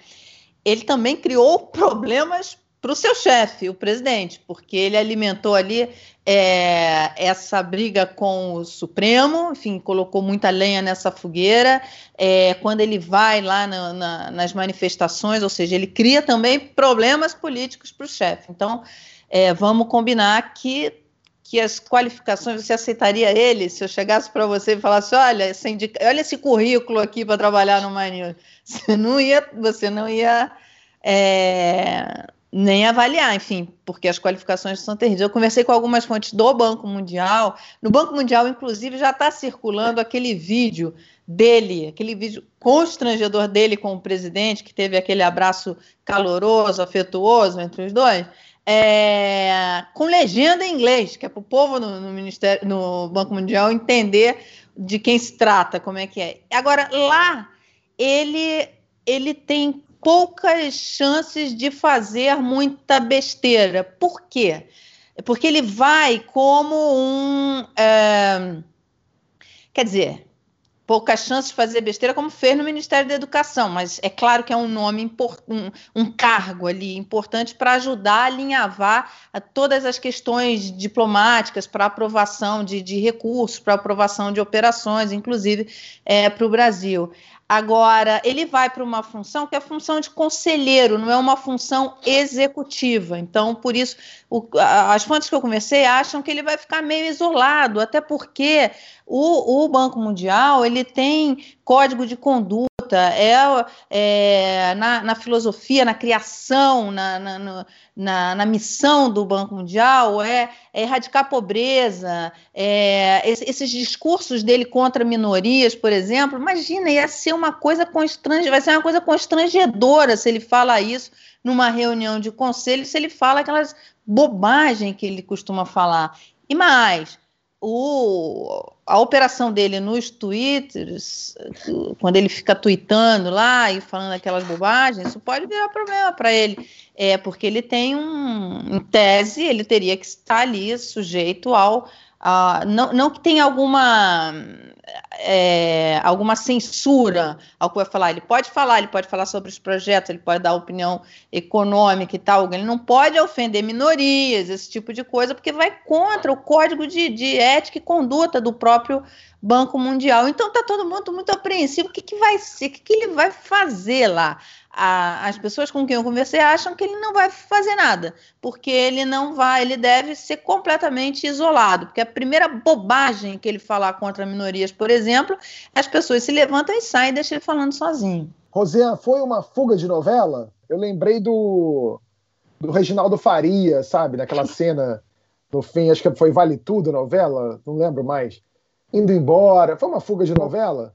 ele também criou problemas para o seu chefe, o presidente, porque ele alimentou ali é, essa briga com o Supremo, enfim, colocou muita lenha nessa fogueira. É, quando ele vai lá na, na, nas manifestações, ou seja, ele cria também problemas políticos para o chefe. Então, é, vamos combinar que que as qualificações você aceitaria ele se eu chegasse para você e falasse olha esse indica... olha esse currículo aqui para trabalhar no Manil você não ia você não ia é, nem avaliar enfim porque as qualificações são terríveis. Eu conversei com algumas fontes do Banco Mundial. No Banco Mundial inclusive já está circulando aquele vídeo dele aquele vídeo constrangedor dele com o presidente que teve aquele abraço caloroso afetuoso entre os dois é, com legenda em inglês, que é para o povo no, no, Ministério, no Banco Mundial entender de quem se trata, como é que é. Agora, lá, ele, ele tem poucas chances de fazer muita besteira. Por quê? Porque ele vai como um. É, quer dizer, poucas chances de fazer besteira, como fez no Ministério da Educação, mas é claro que é um nome, um, um cargo ali importante para ajudar a alinhavar a todas as questões diplomáticas para aprovação de, de recursos, para aprovação de operações, inclusive é, para o Brasil. Agora, ele vai para uma função que é a função de conselheiro, não é uma função executiva. Então, por isso, o, as fontes que eu conversei acham que ele vai ficar meio isolado, até porque o, o Banco Mundial ele tem código de conduta, é, é na, na, filosofia, na criação, na, na, na, missão do Banco Mundial, é, é erradicar a pobreza, é, esses discursos dele contra minorias, por exemplo, imagina, ia ser uma coisa constrangedora, vai ser uma coisa constrangedora se ele fala isso numa reunião de conselho, se ele fala aquelas bobagem que ele costuma falar. E mais, o, a operação dele nos twitters, quando ele fica tweetando lá e falando aquelas bobagens, isso pode virar problema para ele. É porque ele tem um, em tese, ele teria que estar ali sujeito ao, Uh, não, não que tenha alguma é, alguma censura ao que vai falar. Ele pode falar, ele pode falar sobre os projetos, ele pode dar opinião econômica e tal. Ele não pode ofender minorias, esse tipo de coisa, porque vai contra o código de, de ética e conduta do próprio Banco Mundial. Então está todo mundo muito apreensivo. O que, que vai ser? O que, que ele vai fazer lá? A, as pessoas com quem eu conversei acham que ele não vai fazer nada, porque ele não vai, ele deve ser completamente isolado, porque a primeira bobagem que ele falar contra minorias, por exemplo, as pessoas se levantam e saem e deixam ele falando sozinho. Rosé, foi uma fuga de novela? Eu lembrei do, do Reginaldo Faria, sabe? Naquela cena no fim, acho que foi Vale Tudo novela, não lembro mais. Indo embora. Foi uma fuga de novela?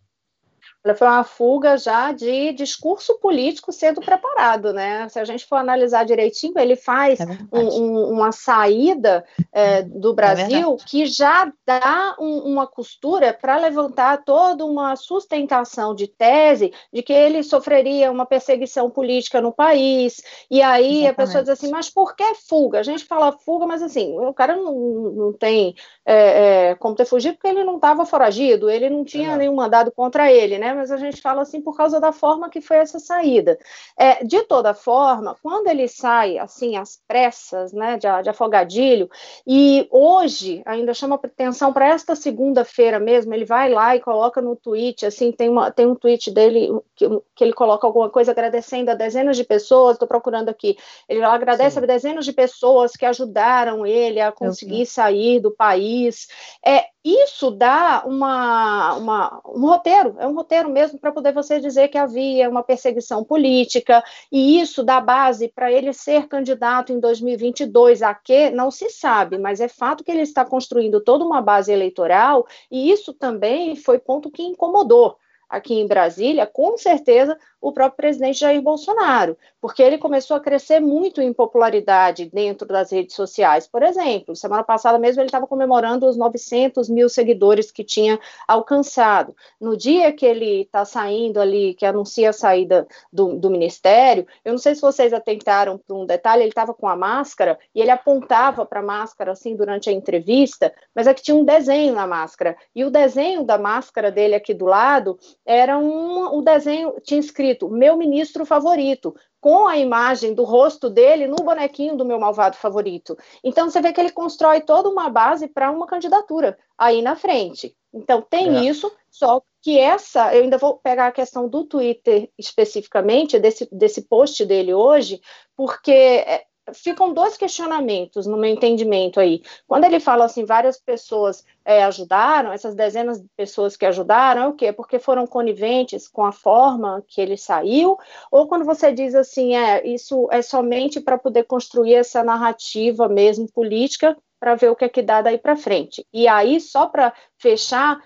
Ela foi uma fuga já de discurso político sendo preparado, né? Se a gente for analisar direitinho, ele faz é um, um, uma saída é, do é Brasil é que já dá um, uma costura para levantar toda uma sustentação de tese de que ele sofreria uma perseguição política no país. E aí Exatamente. a pessoa diz assim, mas por que fuga? A gente fala fuga, mas assim, o cara não, não tem é, é como ter fugido porque ele não estava foragido, ele não tinha nenhum mandado contra ele, né? Mas a gente fala assim por causa da forma que foi essa saída. É, de toda forma, quando ele sai assim às pressas, né, de, de afogadilho, e hoje ainda chama atenção para esta segunda-feira mesmo, ele vai lá e coloca no tweet, assim, tem, uma, tem um tweet dele que, que ele coloca alguma coisa agradecendo a dezenas de pessoas, estou procurando aqui, ele agradece Sim. a dezenas de pessoas que ajudaram ele a conseguir sair do país. É, isso dá uma, uma, um roteiro, é um roteiro mesmo para poder você dizer que havia uma perseguição política, e isso dá base para ele ser candidato em 2022 a quê? Não se sabe, mas é fato que ele está construindo toda uma base eleitoral, e isso também foi ponto que incomodou aqui em Brasília, com certeza o próprio presidente Jair Bolsonaro, porque ele começou a crescer muito em popularidade dentro das redes sociais. Por exemplo, semana passada mesmo ele estava comemorando os 900 mil seguidores que tinha alcançado. No dia que ele está saindo ali, que anuncia a saída do, do ministério, eu não sei se vocês atentaram para um detalhe, ele estava com a máscara e ele apontava para a máscara assim durante a entrevista, mas é que tinha um desenho na máscara, e o desenho da máscara dele aqui do lado era um, o desenho, tinha escrito meu ministro favorito, com a imagem do rosto dele no bonequinho do meu malvado favorito. Então você vê que ele constrói toda uma base para uma candidatura aí na frente. Então tem é. isso, só que essa, eu ainda vou pegar a questão do Twitter especificamente, desse, desse post dele hoje, porque é, ficam dois questionamentos no meu entendimento aí. Quando ele fala assim, várias pessoas é, ajudaram, essas dezenas de pessoas que ajudaram, é o quê? Porque foram coniventes com a forma que ele saiu? Ou quando você diz assim, é, isso é somente para poder construir essa narrativa mesmo política para ver o que é que dá daí para frente. E aí, só para fechar,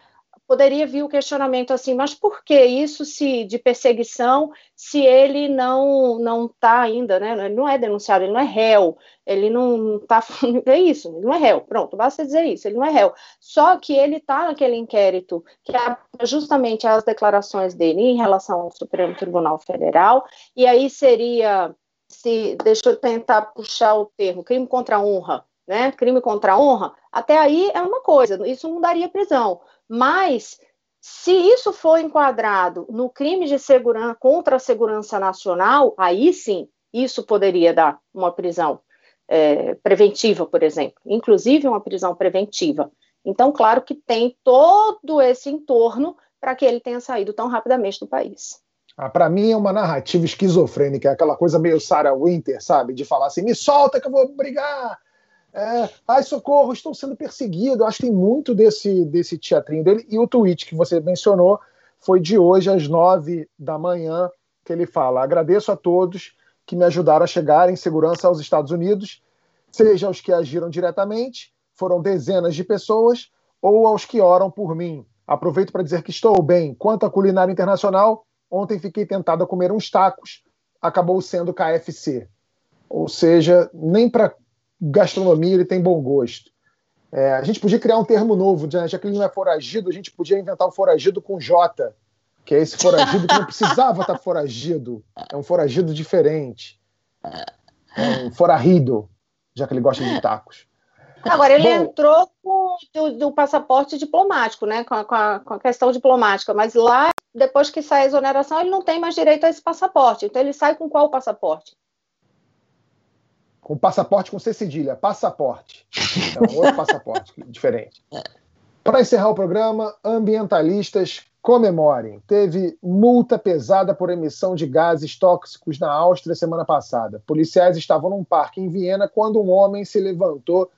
poderia vir o questionamento assim, mas por que isso se de perseguição se ele não não está ainda, né? Ele não é denunciado, ele não é réu, ele não está é isso, ele não é réu. Pronto, basta dizer isso, ele não é réu. Só que ele está naquele inquérito que é justamente as declarações dele em relação ao Supremo Tribunal Federal e aí seria se deixa eu tentar puxar o termo crime contra a honra, né? Crime contra a honra. Até aí é uma coisa, isso não daria prisão mas, se isso for enquadrado no crime de segurança contra a segurança nacional, aí sim, isso poderia dar uma prisão é, preventiva, por exemplo, inclusive uma prisão preventiva. Então, claro que tem todo esse entorno para que ele tenha saído tão rapidamente do país. Ah, para mim é uma narrativa esquizofrênica, aquela coisa meio Sarah Winter, sabe? De falar assim: me solta que eu vou brigar, é, ai, socorro, estou sendo perseguido. Acho que tem muito desse, desse teatrinho dele. E o tweet que você mencionou foi de hoje, às nove da manhã, que ele fala: agradeço a todos que me ajudaram a chegar em segurança aos Estados Unidos, seja os que agiram diretamente, foram dezenas de pessoas, ou aos que oram por mim. Aproveito para dizer que estou bem. Quanto à culinária internacional, ontem fiquei tentado a comer uns tacos, acabou sendo KFC. Ou seja, nem para gastronomia ele tem bom gosto. É, a gente podia criar um termo novo, né? já que ele não é foragido, a gente podia inventar o um foragido com J, que é esse foragido que não precisava estar foragido, é um foragido diferente. É um forarrido, já que ele gosta de tacos. Agora, ele Bom, entrou com do, do, passaporte diplomático, né? Com a, com, a, com a, questão diplomática, mas lá, depois que sai a exoneração, ele não tem mais direito a esse passaporte. Então, ele sai com qual passaporte? Com passaporte com C cedilha, passaporte. Então, outro passaporte, diferente. Para encerrar o programa, ambientalistas comemorem. Teve multa pesada por emissão de gases tóxicos na Áustria semana passada. Policiais estavam num parque em Viena quando um homem se levantou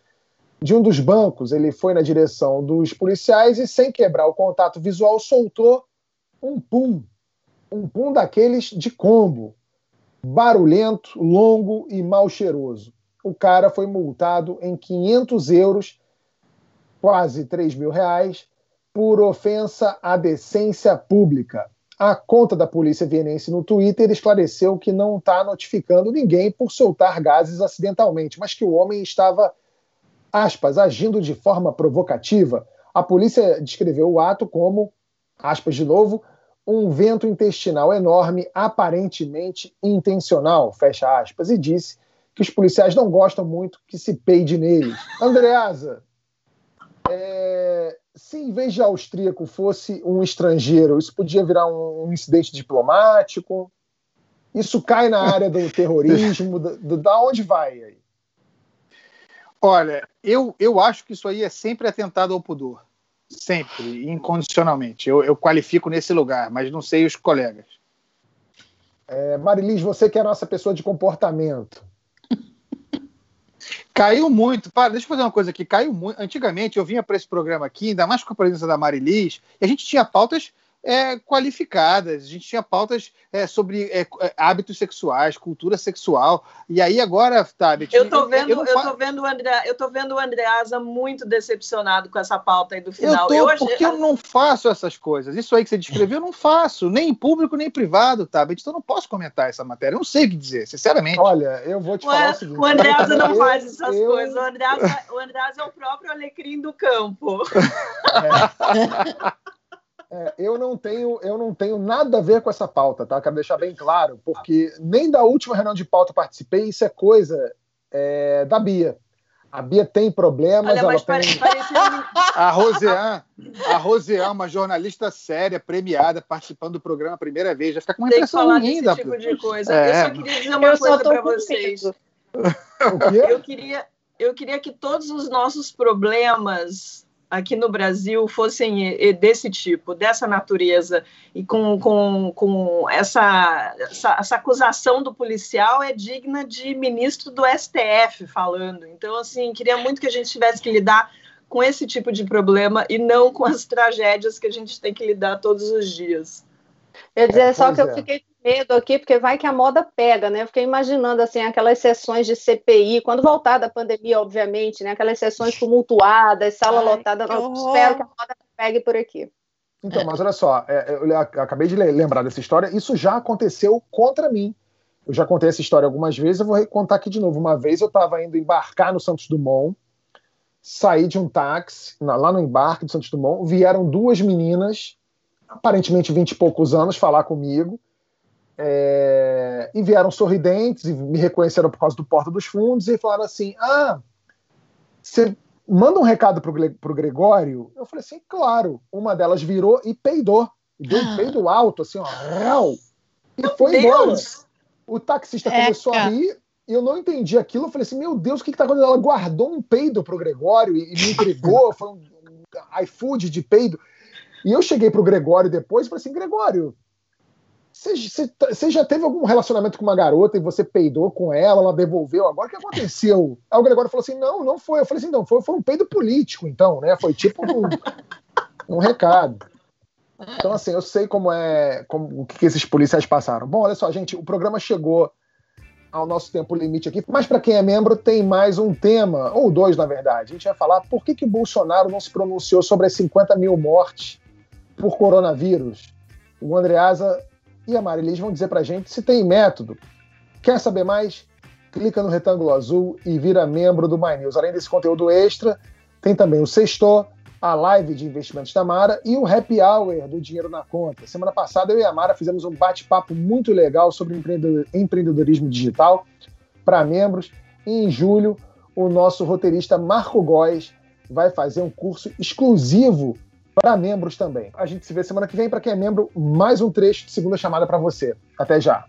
de um dos bancos. Ele foi na direção dos policiais e, sem quebrar o contato visual, soltou um pum. Um pum daqueles de combo. Barulhento, longo e mal cheiroso. O cara foi multado em 500 euros quase 3 mil reais, por ofensa à decência pública. A conta da polícia vienense no Twitter esclareceu que não está notificando ninguém por soltar gases acidentalmente, mas que o homem estava, aspas, agindo de forma provocativa. A polícia descreveu o ato como, aspas de novo, um vento intestinal enorme, aparentemente intencional, fecha aspas, e disse que os policiais não gostam muito que se peide neles. Andreasa, é, se em vez de austríaco fosse um estrangeiro, isso podia virar um, um incidente diplomático? Isso cai na área do terrorismo? do, do, da onde vai aí? Olha, eu, eu acho que isso aí é sempre atentado ao pudor. Sempre, incondicionalmente. Eu, eu qualifico nesse lugar, mas não sei os colegas. É, Marilis, você que é a nossa pessoa de comportamento, Caiu muito. Para, deixa eu fazer uma coisa aqui. Caiu muito. Antigamente eu vinha para esse programa aqui, ainda mais com a presença da Marilis, e a gente tinha pautas é, qualificadas, a gente tinha pautas é, sobre é, é hábitos sexuais, cultura sexual. E aí agora, Tabet. Eu tô vendo, eu, eu, eu tô vendo o André, eu tô vendo o Andreasa muito decepcionado com essa pauta aí do final. Eu tô, eu porque eu não faço essas coisas. Isso aí que você descreveu, eu não faço, nem em público nem em privado, Tabet. Então eu não posso comentar essa matéria. Eu não sei o que dizer, sinceramente. Olha, eu vou te o falar o seguinte. O Andreasa não faz essas coisas. O Andreasa, o Andreasa é o próprio alecrim do campo. É. É, eu, não tenho, eu não tenho nada a ver com essa pauta, tá? Quero deixar bem claro, porque nem da última reunião de pauta participei, isso é coisa é, da Bia. A Bia tem problemas, Olha, ela tem... A Rosean, a Rosean, uma jornalista séria, premiada, participando do programa a primeira vez, já fica com uma tem impressão ruim da... tipo de coisa. É. Eu só queria dizer uma eu coisa para vocês. Eu queria, eu queria que todos os nossos problemas aqui no Brasil fossem desse tipo, dessa natureza, e com, com, com essa, essa, essa, acusação do policial é digna de ministro do STF falando. Então, assim, queria muito que a gente tivesse que lidar com esse tipo de problema e não com as tragédias que a gente tem que lidar todos os dias. Eu dizer é, só que é. eu fiquei medo aqui, porque vai que a moda pega, né? Eu fiquei imaginando assim aquelas sessões de CPI, quando voltar da pandemia, obviamente, né? Aquelas sessões tumultuadas, sala Ai, lotada. Que espero que a moda pegue por aqui. Então, mas olha só, é, eu acabei de lembrar dessa história. Isso já aconteceu contra mim. Eu já contei essa história algumas vezes, eu vou contar aqui de novo. Uma vez eu estava indo embarcar no Santos Dumont, saí de um táxi lá no embarque do Santos Dumont, vieram duas meninas, aparentemente vinte e poucos anos, falar comigo é, e vieram sorridentes e me reconheceram por causa do Porta dos Fundos e falaram assim: Ah, você manda um recado pro, pro Gregório? Eu falei assim: Claro. Uma delas virou e peidou. E deu um ah. peido alto, assim, ó. E Meu foi Deus. embora. O taxista é, começou a rir e eu não entendi aquilo. Eu falei assim: Meu Deus, o que, que tá acontecendo? Ela guardou um peido pro Gregório e, e me entregou. foi um, um iFood de peido. E eu cheguei pro Gregório depois e falei assim: Gregório, você já teve algum relacionamento com uma garota e você peidou com ela, ela devolveu? Agora o que aconteceu? Aí o Gregório falou assim: não, não foi. Eu falei assim: não, foi, foi um peido político, então, né? Foi tipo um, um recado. Então, assim, eu sei como é, como, o que, que esses policiais passaram. Bom, olha só, gente, o programa chegou ao nosso tempo limite aqui, mas para quem é membro, tem mais um tema, ou dois, na verdade. A gente vai falar por que, que Bolsonaro não se pronunciou sobre as 50 mil mortes por coronavírus. O Andreasa e a Marilis vão dizer para a gente se tem método. Quer saber mais? Clica no retângulo azul e vira membro do My News. Além desse conteúdo extra, tem também o Sextor, a live de investimentos da Mara e o Happy Hour do Dinheiro na Conta. Semana passada eu e a Mara fizemos um bate-papo muito legal sobre empreendedorismo digital para membros. E em julho, o nosso roteirista Marco Góes vai fazer um curso exclusivo para membros também. A gente se vê semana que vem. Para quem é membro, mais um trecho de segunda chamada para você. Até já.